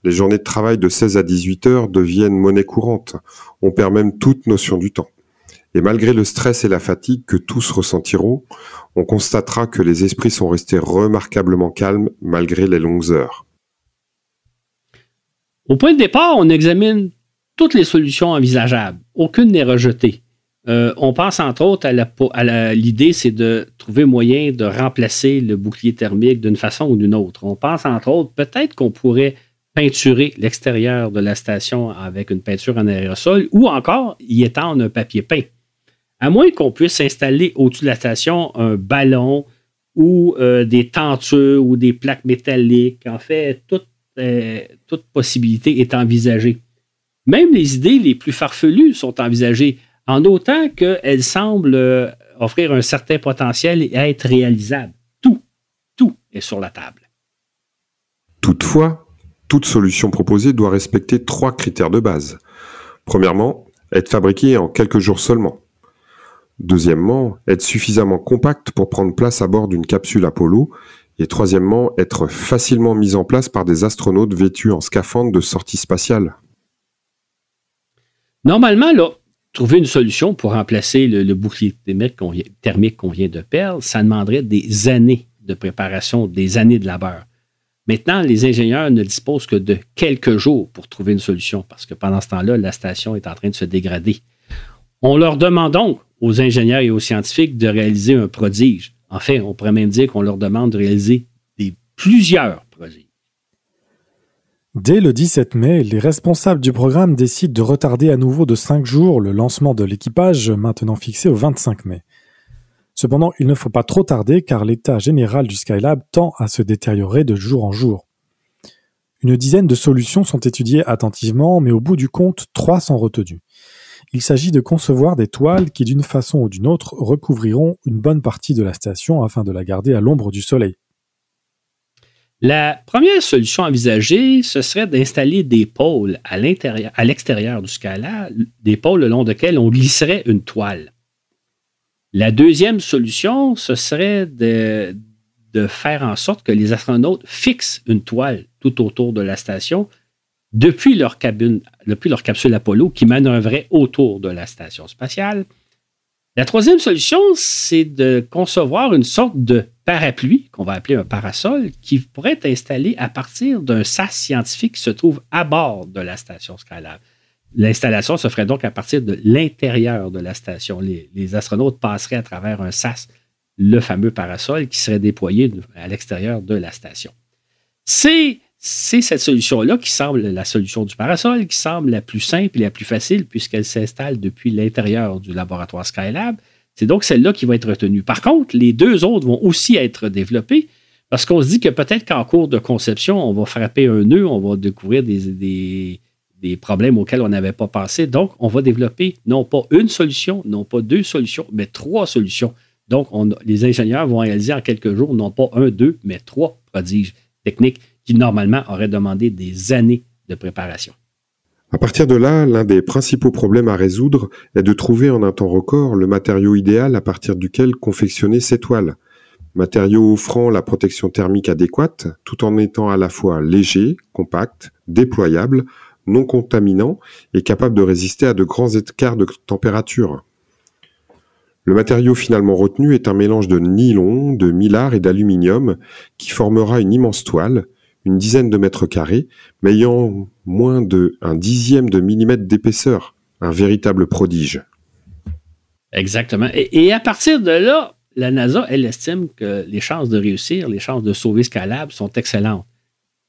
Les journées de travail de 16 à 18 heures deviennent monnaie courante. On perd même toute notion du temps. Et malgré le stress et la fatigue que tous ressentiront, on constatera que les esprits sont restés remarquablement calmes malgré les longues heures. Au point de départ, on examine toutes les solutions envisageables. Aucune n'est rejetée. Euh, on pense entre autres à l'idée, c'est de trouver moyen de remplacer le bouclier thermique d'une façon ou d'une autre. On pense entre autres, peut-être qu'on pourrait peinturer l'extérieur de la station avec une peinture en aérosol ou encore y étendre un papier peint. À moins qu'on puisse installer au-dessus de la station un ballon ou euh, des tentures ou des plaques métalliques. En fait, tout euh, toute possibilité est envisagée. Même les idées les plus farfelues sont envisagées, en autant qu'elles semblent euh, offrir un certain potentiel et être réalisables. Tout, tout est sur la table. Toutefois, toute solution proposée doit respecter trois critères de base. Premièrement, être fabriquée en quelques jours seulement. Deuxièmement, être suffisamment compacte pour prendre place à bord d'une capsule Apollo. Et troisièmement, être facilement mise en place par des astronautes vêtus en scaphandre de sortie spatiale. Normalement, là, trouver une solution pour remplacer le, bouclier thermique qu'on vient de perdre, ça demanderait des années de préparation, des années de labeur. Maintenant, les ingénieurs ne disposent que de quelques jours pour trouver une solution parce que pendant ce temps-là, la station est en train de se dégrader. On leur demande donc aux ingénieurs et aux scientifiques de réaliser un prodige. En fait, on pourrait même dire qu'on leur demande de réaliser des, plusieurs prodiges. Dès le 17 mai, les responsables du programme décident de retarder à nouveau de 5 jours le lancement de l'équipage, maintenant fixé au 25 mai. Cependant, il ne faut pas trop tarder car l'état général du Skylab tend à se détériorer de jour en jour. Une dizaine de solutions sont étudiées attentivement, mais au bout du compte, trois sont retenues. Il s'agit de concevoir des toiles qui, d'une façon ou d'une autre, recouvriront une bonne partie de la station afin de la garder à l'ombre du soleil. La première solution envisagée, ce serait d'installer des pôles à l'extérieur du Skylab, des pôles le long desquels on glisserait une toile. La deuxième solution, ce serait de, faire en sorte que les astronautes fixent une toile tout autour de la station depuis leur, cabine, depuis leur capsule Apollo qui manœuvrait autour de la station spatiale. La troisième solution, c'est de concevoir une sorte de parapluie, qu'on va appeler un parasol, qui pourrait être installé à partir d'un sas scientifique qui se trouve à bord de la station Skylab. L'installation se ferait donc à partir de l'intérieur de la station. Les, astronautes passeraient à travers un SAS, le fameux parasol, qui serait déployé à l'extérieur de la station. C'est cette solution-là qui semble la solution du parasol, qui semble la plus simple et la plus facile puisqu'elle s'installe depuis l'intérieur du laboratoire Skylab. C'est donc celle-là qui va être retenue. Par contre, les deux autres vont aussi être développées parce qu'on se dit que peut-être qu'en cours de conception, on va frapper un nœud, on va découvrir des, des problèmes auxquels on n'avait pas pensé. Donc, on va développer non pas une solution, non pas deux solutions, mais trois solutions. Donc, les ingénieurs vont réaliser en quelques jours, non pas un, deux, mais trois prodiges techniques qui, normalement, auraient demandé des années de préparation. À partir de là, l'un des principaux problèmes à résoudre est de trouver en un temps record le matériau idéal à partir duquel confectionner ces toiles. Matériau offrant la protection thermique adéquate, tout en étant à la fois léger, compact, déployable, non contaminant et capable de résister à de grands écarts de température. Le matériau finalement retenu est un mélange de nylon, de mylar et d'aluminium qui formera une immense toile, une dizaine de mètres carrés, mais ayant moins de un dixième de millimètre d'épaisseur. Un véritable prodige. Exactement. Et, à partir de là, la NASA, elle estime que les chances de réussir, les chances de sauver Scalab sont excellentes.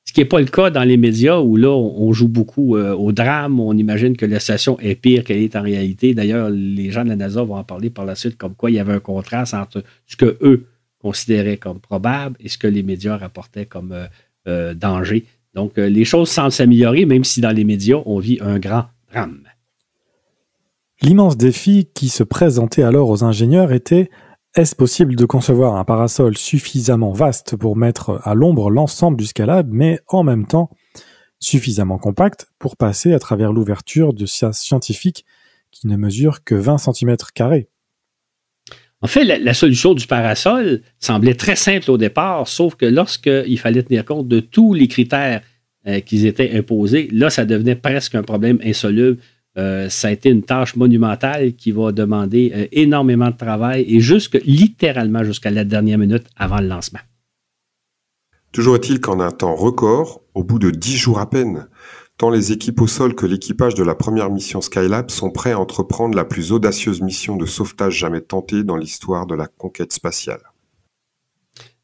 Ce qui n'est pas le cas dans les médias où là, on joue beaucoup euh, au drame. On imagine que la station est pire qu'elle est en réalité. D'ailleurs, les gens de la NASA vont en parler par la suite, comme quoi il y avait un contraste entre ce que eux considéraient comme probable et ce que les médias rapportaient comme euh, euh, danger. Donc, les choses semblent s'améliorer, même si dans les médias, on vit un grand drame. L'immense défi qui se présentait alors aux ingénieurs était est-ce possible de concevoir un parasol suffisamment vaste pour mettre à l'ombre l'ensemble du Scalab, mais en même temps suffisamment compact pour passer à travers l'ouverture de scientifiques qui ne mesure que 20 cm En fait, la, solution du parasol semblait très simple au départ, sauf que lorsqu'il fallait tenir compte de tous les critères euh, qui étaient imposés, là, ça devenait presque un problème insoluble euh, ça a été une tâche monumentale qui va demander euh, énormément de travail et jusque littéralement jusqu'à la dernière minute avant le lancement. Toujours est-il qu'en un temps record, au bout de dix jours à peine, tant les équipes au sol que l'équipage de la première mission Skylab sont prêts à entreprendre la plus audacieuse mission de sauvetage jamais tentée dans l'histoire de la conquête spatiale.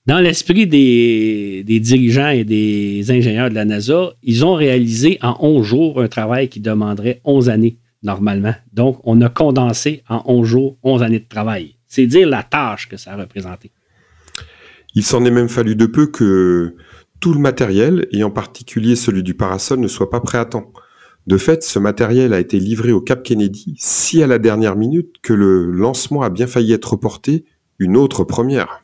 Dans l'esprit des, dirigeants et des ingénieurs de la NASA, ils ont réalisé en 11 jours un travail qui demanderait 11 années normalement. Donc, on a condensé en 11 jours 11 années de travail. C'est dire la tâche que ça a représenté. Il s'en est même fallu de peu que tout le matériel, et en particulier celui du parasol, ne soit pas prêt à temps. De fait, ce matériel a été livré au Cap Kennedy si à la dernière minute que le lancement a bien failli être reporté, une autre première.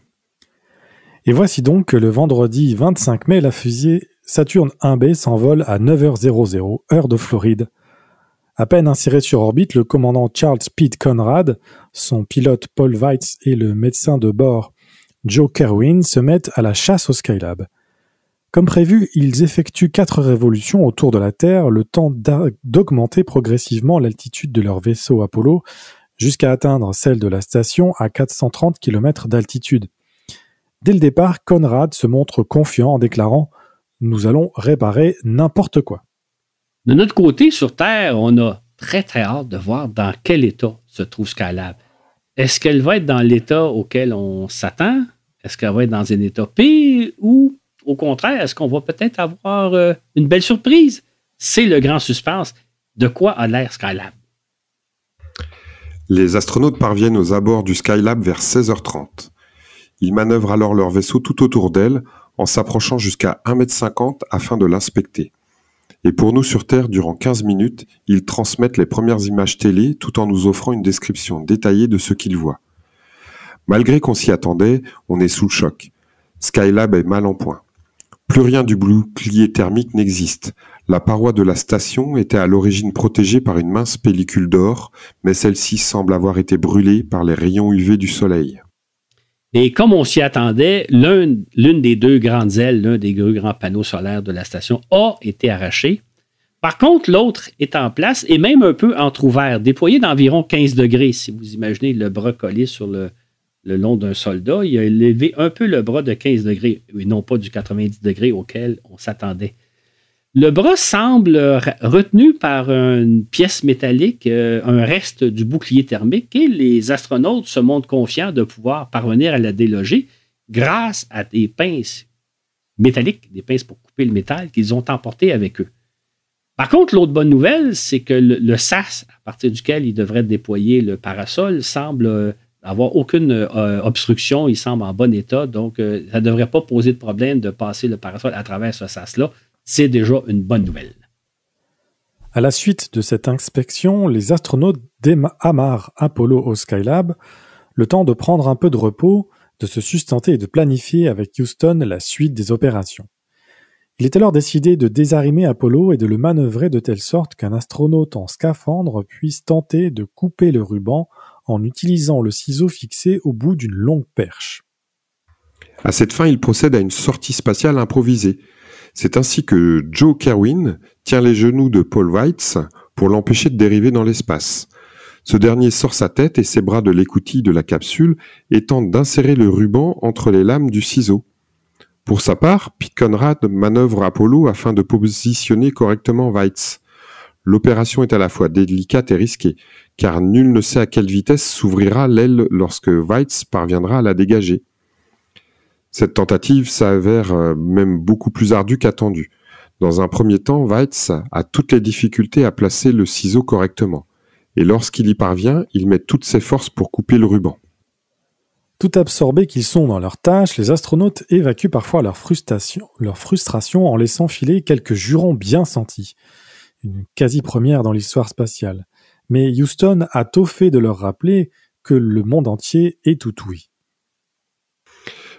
Et voici donc que le vendredi 25 mai, la fusée Saturne 1B s'envole à 9h00, heure de Floride. À peine inséré sur orbite, le commandant Charles Pete Conrad, son pilote Paul Weitz et le médecin de bord Joe Kerwin se mettent à la chasse au Skylab. Comme prévu, ils effectuent quatre révolutions autour de la Terre, le temps d'augmenter progressivement l'altitude de leur vaisseau Apollo jusqu'à atteindre celle de la station à 430 km d'altitude. Dès le départ, Conrad se montre confiant en déclarant Nous allons réparer n'importe quoi. De notre côté, sur Terre, on a très très hâte de voir dans quel état se trouve Skylab. Est-ce qu'elle va être dans l'état auquel on s'attend? Est-ce qu'elle va être dans un état pire ou au contraire, est-ce qu'on va peut-être avoir euh, une belle surprise? C'est le grand suspense. De quoi a l'air Skylab? Les astronautes parviennent aux abords du Skylab vers 16h30. Ils manœuvrent alors leur vaisseau tout autour d'elle en s'approchant jusqu'à 1,50 m afin de l'inspecter. Et pour nous sur Terre, durant 15 minutes, ils transmettent les premières images télé tout en nous offrant une description détaillée de ce qu'ils voient. Malgré qu'on s'y attendait, on est sous le choc. Skylab est mal en point. Plus rien du bouclier thermique n'existe. La paroi de la station était à l'origine protégée par une mince pellicule d'or, mais celle-ci semble avoir été brûlée par les rayons UV du soleil. Et comme on s'y attendait, l'une des deux grandes ailes, l'un des deux grands panneaux solaires de la station a été arraché. Par contre, l'autre est en place et même un peu entrouvert, déployé d'environ 15 degrés. Si vous imaginez le bras collé sur le, le long d'un soldat, il a élevé un peu le bras de 15 degrés, et non pas du 90 degrés auquel on s'attendait. Le bras semble retenu par une pièce métallique, euh, un reste du bouclier thermique, et les astronautes se montrent confiants de pouvoir parvenir à la déloger grâce à des pinces métalliques, des pinces pour couper le métal qu'ils ont emporté avec eux. Par contre, l'autre bonne nouvelle, c'est que le, le, SAS, à partir duquel ils devraient déployer le parasol, semble euh, avoir aucune euh, obstruction, il semble en bon état, donc euh, ça ne devrait pas poser de problème de passer le parasol à travers ce sas-là. C'est déjà une bonne nouvelle. À la suite de cette inspection, les astronautes amarrent Apollo au Skylab, le temps de prendre un peu de repos, de se sustenter et de planifier avec Houston la suite des opérations. Il est alors décidé de désarimer Apollo et de le manœuvrer de telle sorte qu'un astronaute en scaphandre puisse tenter de couper le ruban en utilisant le ciseau fixé au bout d'une longue perche. À cette fin, il procède à une sortie spatiale improvisée. C'est ainsi que Joe Kerwin tient les genoux de Paul Weitz pour l'empêcher de dériver dans l'espace. Ce dernier sort sa tête et ses bras de l'écoutille de la capsule et tente d'insérer le ruban entre les lames du ciseau. Pour sa part, Pete Conrad manœuvre Apollo afin de positionner correctement Weitz. L'opération est à la fois délicate et risquée, car nul ne sait à quelle vitesse s'ouvrira l'aile lorsque Weitz parviendra à la dégager. Cette tentative s'avère euh, même beaucoup plus ardue qu'attendue. Dans un premier temps, Weitz a toutes les difficultés à placer le ciseau correctement, et lorsqu'il y parvient, il met toutes ses forces pour couper le ruban. Tout absorbés qu'ils sont dans leurs tâches, les astronautes évacuent parfois leur frustration, leur frustration en laissant filer quelques jurons bien sentis. Une quasi-première dans l'histoire spatiale mais Houston a tôt fait de leur rappeler que le monde entier est oui.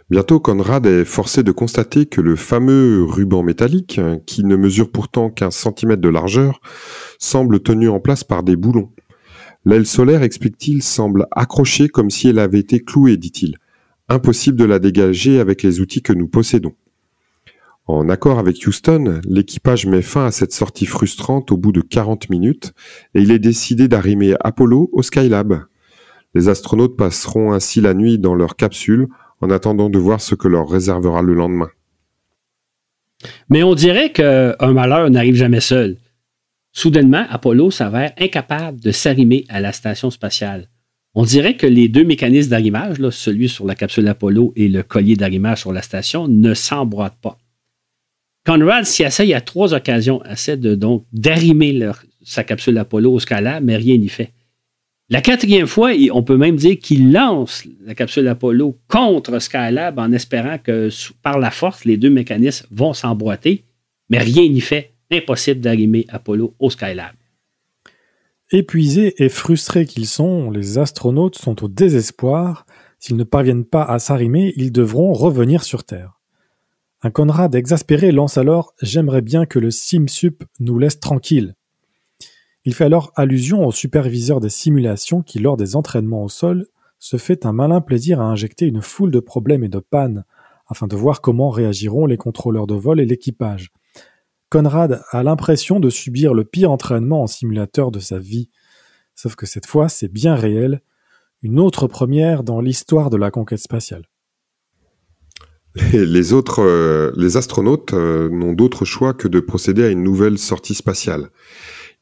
Bientôt, Conrad est forcé de constater que le fameux ruban métallique, qui ne mesure pourtant qu'un centimètre de largeur, semble tenu en place par des boulons. L'aile solaire, explique-t-il, semble accrochée comme si elle avait été clouée, dit-il. Impossible de la dégager avec les outils que nous possédons. En accord avec Houston, l'équipage met fin à cette sortie frustrante au bout de 40 minutes et il est décidé d'arrimer Apollo au Skylab. Les astronautes passeront ainsi la nuit dans leur capsule en attendant de voir ce que leur réservera le lendemain. Mais on dirait qu'un malheur n'arrive jamais seul. Soudainement, Apollo s'avère incapable de s'arrimer à la station spatiale. On dirait que les deux mécanismes d'arrimage, celui sur la capsule Apollo et le collier d'arrimage sur la station, ne s'emboîtent pas. Conrad s'y essaye à trois occasions, essaie de, donc d'arrimer sa capsule Apollo au Scala, mais rien n'y fait. La quatrième fois, on peut même dire qu'il lance la capsule Apollo contre Skylab en espérant que par la force, les deux mécanismes vont s'emboîter, mais rien n'y fait. Impossible d'arrimer Apollo au Skylab. Épuisés et frustrés qu'ils sont, les astronautes sont au désespoir. S'ils ne parviennent pas à s'arrimer, ils devront revenir sur Terre. Un Conrad exaspéré lance alors J'aimerais bien que le SimSup nous laisse tranquille. Il fait alors allusion au superviseur des simulations qui, lors des entraînements au sol, se fait un malin plaisir à injecter une foule de problèmes et de pannes afin de voir comment réagiront les contrôleurs de vol et l'équipage. Conrad a l'impression de subir le pire entraînement en simulateur de sa vie. Sauf que cette fois, c'est bien réel, une autre première dans l'histoire de la conquête spatiale. Les autres, euh, les astronautes euh, n'ont d'autre choix que de procéder à une nouvelle sortie spatiale.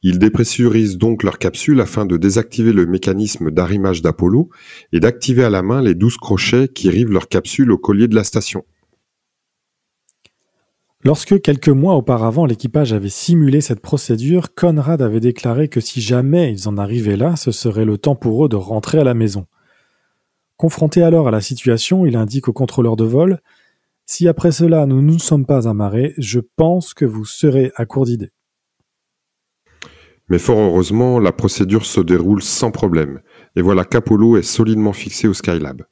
Ils dépressurisent donc leur capsule afin de désactiver le mécanisme d'arrimage d'Apollo et d'activer à la main les douze crochets qui rivent leur capsule au collier de la station. Lorsque quelques mois auparavant l'équipage avait simulé cette procédure, Conrad avait déclaré que si jamais ils en arrivaient là, ce serait le temps pour eux de rentrer à la maison. Confronté alors à la situation, il indique au contrôleur de vol Si après cela nous ne nous sommes pas amarrés, je pense que vous serez à court d'idées. Mais fort heureusement, la procédure se déroule sans problème, et voilà qu'Apollo est solidement fixé au Skylab.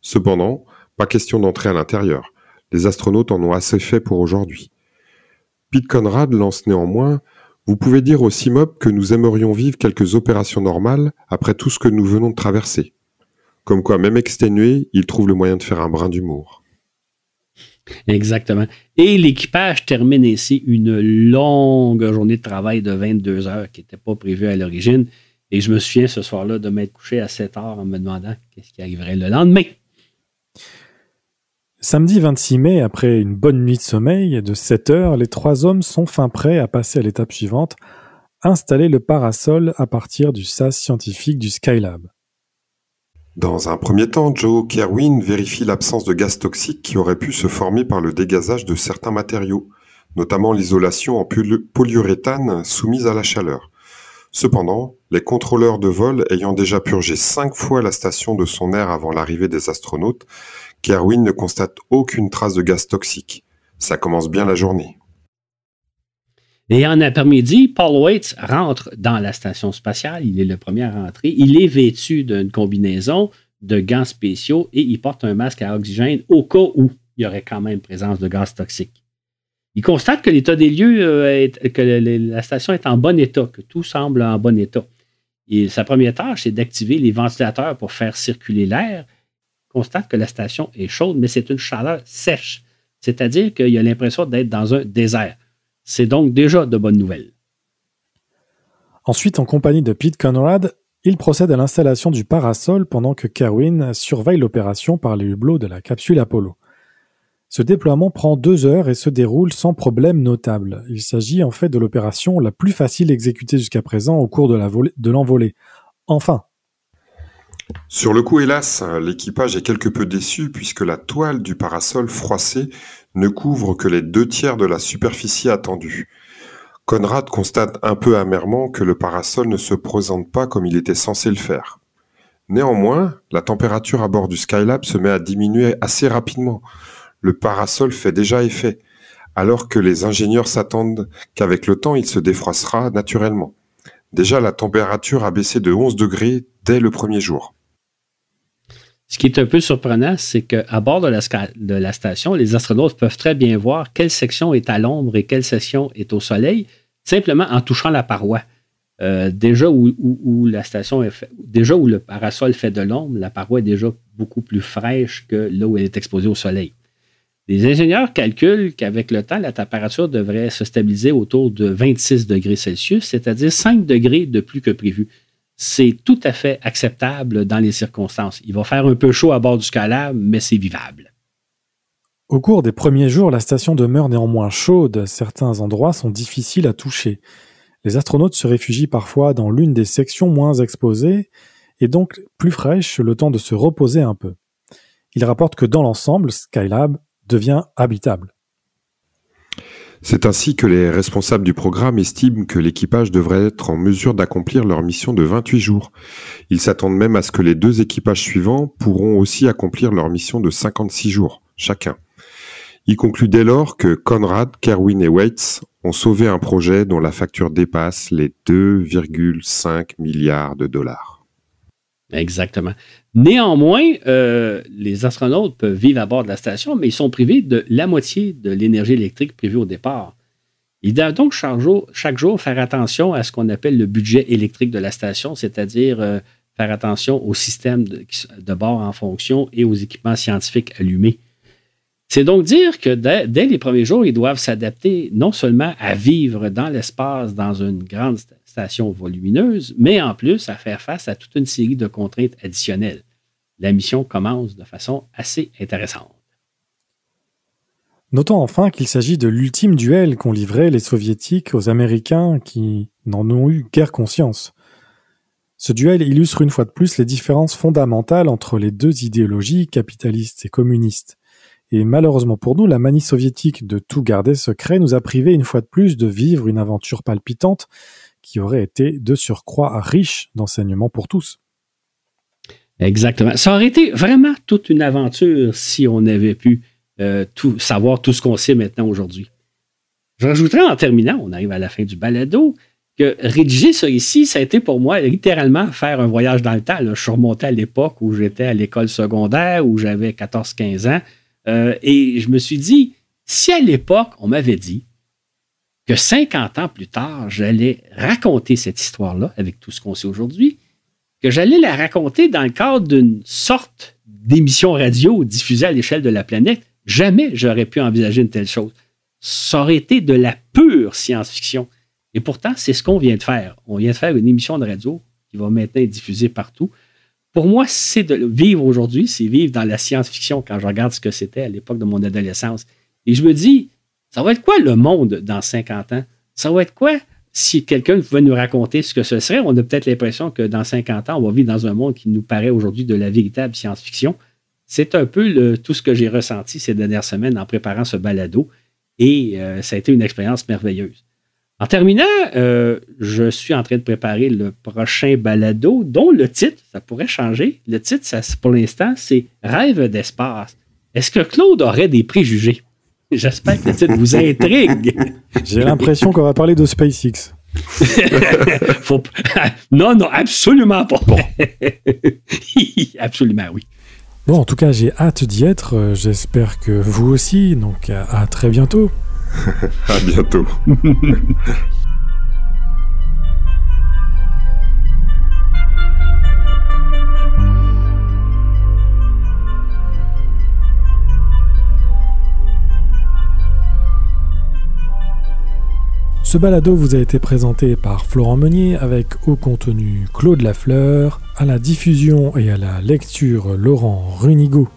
Cependant, pas question d'entrer à l'intérieur. Les astronautes en ont assez fait pour aujourd'hui. Pete Conrad lance néanmoins Vous pouvez dire au CIMOP que nous aimerions vivre quelques opérations normales après tout ce que nous venons de traverser. Comme quoi, même exténué, il trouve le moyen de faire un brin d'humour. Exactement. Et l'équipage termine ainsi une longue journée de travail de 22 heures qui n'était pas prévue à l'origine. Et je me souviens ce soir-là de m'être couché à 7 heures en me demandant qu'est-ce qui arriverait le lendemain. Samedi 26 mai, après une bonne nuit de sommeil de 7 heures, les trois hommes sont fin prêts à passer à l'étape suivante, installer le parasol à partir du SAS scientifique du Skylab. Dans un premier temps, Joe Kerwin vérifie l'absence de gaz toxiques qui auraient pu se former par le dégazage de certains matériaux, notamment l'isolation en polyuréthane soumise à la chaleur. Cependant, les contrôleurs de vol ayant déjà purgé cinq fois la station de son air avant l'arrivée des astronautes, Kerwin ne constate aucune trace de gaz toxique. Ça commence bien la journée. Et en après-midi, Paul Waits rentre dans la station spatiale. Il est le premier à rentrer. Il est vêtu d'une combinaison de gants spéciaux et il porte un masque à oxygène au cas où il y aurait quand même présence de gaz toxique. Il constate que l'état des lieux, euh, que la station est en bon état, que tout semble en bon état. Et sa première tâche, c'est d'activer les ventilateurs pour faire circuler l'air constate que la station est chaude, mais c'est une chaleur sèche. C'est-à-dire qu'il a l'impression d'être dans un désert. C'est donc déjà de bonnes nouvelles. Ensuite, en compagnie de Pete Conrad, il procède à l'installation du parasol pendant que Kerwin surveille l'opération par les hublots de la capsule Apollo. Ce déploiement prend deux heures et se déroule sans problème notable. Il s'agit en fait de l'opération la plus facile exécutée jusqu'à présent au cours de l'envolée. Enfin, sur le coup, hélas, l'équipage est quelque peu déçu puisque la toile du parasol froissé ne couvre que les deux tiers de la superficie attendue. Conrad constate un peu amèrement que le parasol ne se présente pas comme il était censé le faire. Néanmoins, la température à bord du Skylab se met à diminuer assez rapidement. Le parasol fait déjà effet, alors que les ingénieurs s'attendent qu'avec le temps il se défroissera naturellement. Déjà, la température a baissé de 11 degrés dès le premier jour. Ce qui est un peu surprenant, c'est qu'à bord de la, station, les astronautes peuvent très bien voir quelle section est à l'ombre et quelle section est au soleil, simplement en touchant la paroi. Euh, déjà où, la station déjà où le parasol fait de l'ombre, la paroi est déjà beaucoup plus fraîche que là où elle est exposée au soleil. Les ingénieurs calculent qu'avec le temps, la température devrait se stabiliser autour de 26 degrés Celsius, c'est-à-dire 5 degrés de plus que prévu c'est tout à fait acceptable dans les circonstances. Il va faire un peu chaud à bord du Skylab, mais c'est vivable. Au cours des premiers jours, la station demeure néanmoins chaude. Certains endroits sont difficiles à toucher. Les astronautes se réfugient parfois dans l'une des sections moins exposées et donc plus fraîches le temps de se reposer un peu. Ils rapportent que dans l'ensemble, Skylab devient habitable. C'est ainsi que les responsables du programme estiment que l'équipage devrait être en mesure d'accomplir leur mission de 28 jours. Ils s'attendent même à ce que les deux équipages suivants pourront aussi accomplir leur mission de 56 jours, chacun. Il conclut dès lors que Conrad, Kerwin et Waits ont sauvé un projet dont la facture dépasse les 2,5 milliards de dollars. Exactement. Néanmoins, euh, les astronautes peuvent vivre à bord de la station, mais ils sont privés de la moitié de l'énergie électrique prévue au départ. Ils doivent donc chaque jour, faire attention à ce qu'on appelle le budget électrique de la station, c'est-à-dire euh, faire attention au système de, de, bord en fonction et aux équipements scientifiques allumés. C'est donc dire que dès, dès, les premiers jours, ils doivent s'adapter non seulement à vivre dans l'espace dans une grande station volumineuse, mais en plus à faire face à toute une série de contraintes additionnelles. La mission commence de façon assez intéressante. Notons enfin qu'il s'agit de l'ultime duel qu'ont livré les soviétiques aux Américains qui n'en ont eu guère conscience. Ce duel illustre une fois de plus les différences fondamentales entre les deux idéologies capitalistes et communistes. Et malheureusement pour nous, la manie soviétique de tout garder secret nous a privé une fois de plus de vivre une aventure palpitante qui aurait été de surcroît riche d'enseignements pour tous. Exactement. Ça aurait été vraiment toute une aventure si on avait pu euh, savoir tout ce qu'on sait maintenant aujourd'hui. Je en terminant, on arrive à la fin du balado, que rédiger ça ici, ça a été pour moi littéralement faire un voyage dans le temps. Je suis remonté à l'époque où j'étais à l'école secondaire, où j'avais 14-15 ans, euh, et je me suis dit, si à l'époque, on m'avait dit que 50 ans plus tard, j'allais raconter cette histoire-là avec tout ce qu'on sait aujourd'hui, que j'allais la raconter dans le cadre d'une sorte d'émission radio diffusée à l'échelle de la planète, Jamais j'aurais pu envisager une telle chose. Ça aurait été de la pure science-fiction. Et pourtant, c'est ce qu'on vient de faire. On vient de faire une émission de radio qui va maintenant être diffusée partout. Pour moi, c'est de vivre aujourd'hui, c'est vivre dans la science-fiction quand je regarde ce que c'était à l'époque de mon adolescence. Et je me dis, ça va être quoi le monde dans 50 ans? Ça va être quoi si quelqu'un pouvait nous raconter ce que ce serait? On a peut-être l'impression que dans 50 ans, on va vivre dans un monde qui nous paraît aujourd'hui de la véritable science-fiction. C'est un peu tout ce que j'ai ressenti ces dernières semaines en préparant ce balado et euh, ça a été une expérience merveilleuse. En terminant, euh, je suis en train de préparer le prochain balado dont le titre, ça pourrait changer. Le titre, pour l'instant, c'est Rêve d'espace. Est-ce que Claude aurait des préjugés? J'espère que le titre vous intrigue. J'ai l'impression qu'on va parler de SpaceX. non, non, absolument pas. absolument, oui. Bon, en tout cas, j'ai hâte d'y être. Euh, j'espère que vous aussi. Donc, à, très bientôt. à bientôt. Ce balado vous a été présenté par Florent Meunier avec au contenu Claude Lafleur, à la diffusion et à la lecture Laurent Runigo.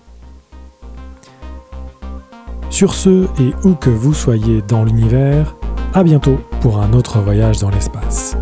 Sur ce, et où que vous soyez dans l'univers, à bientôt pour un autre voyage dans l'espace.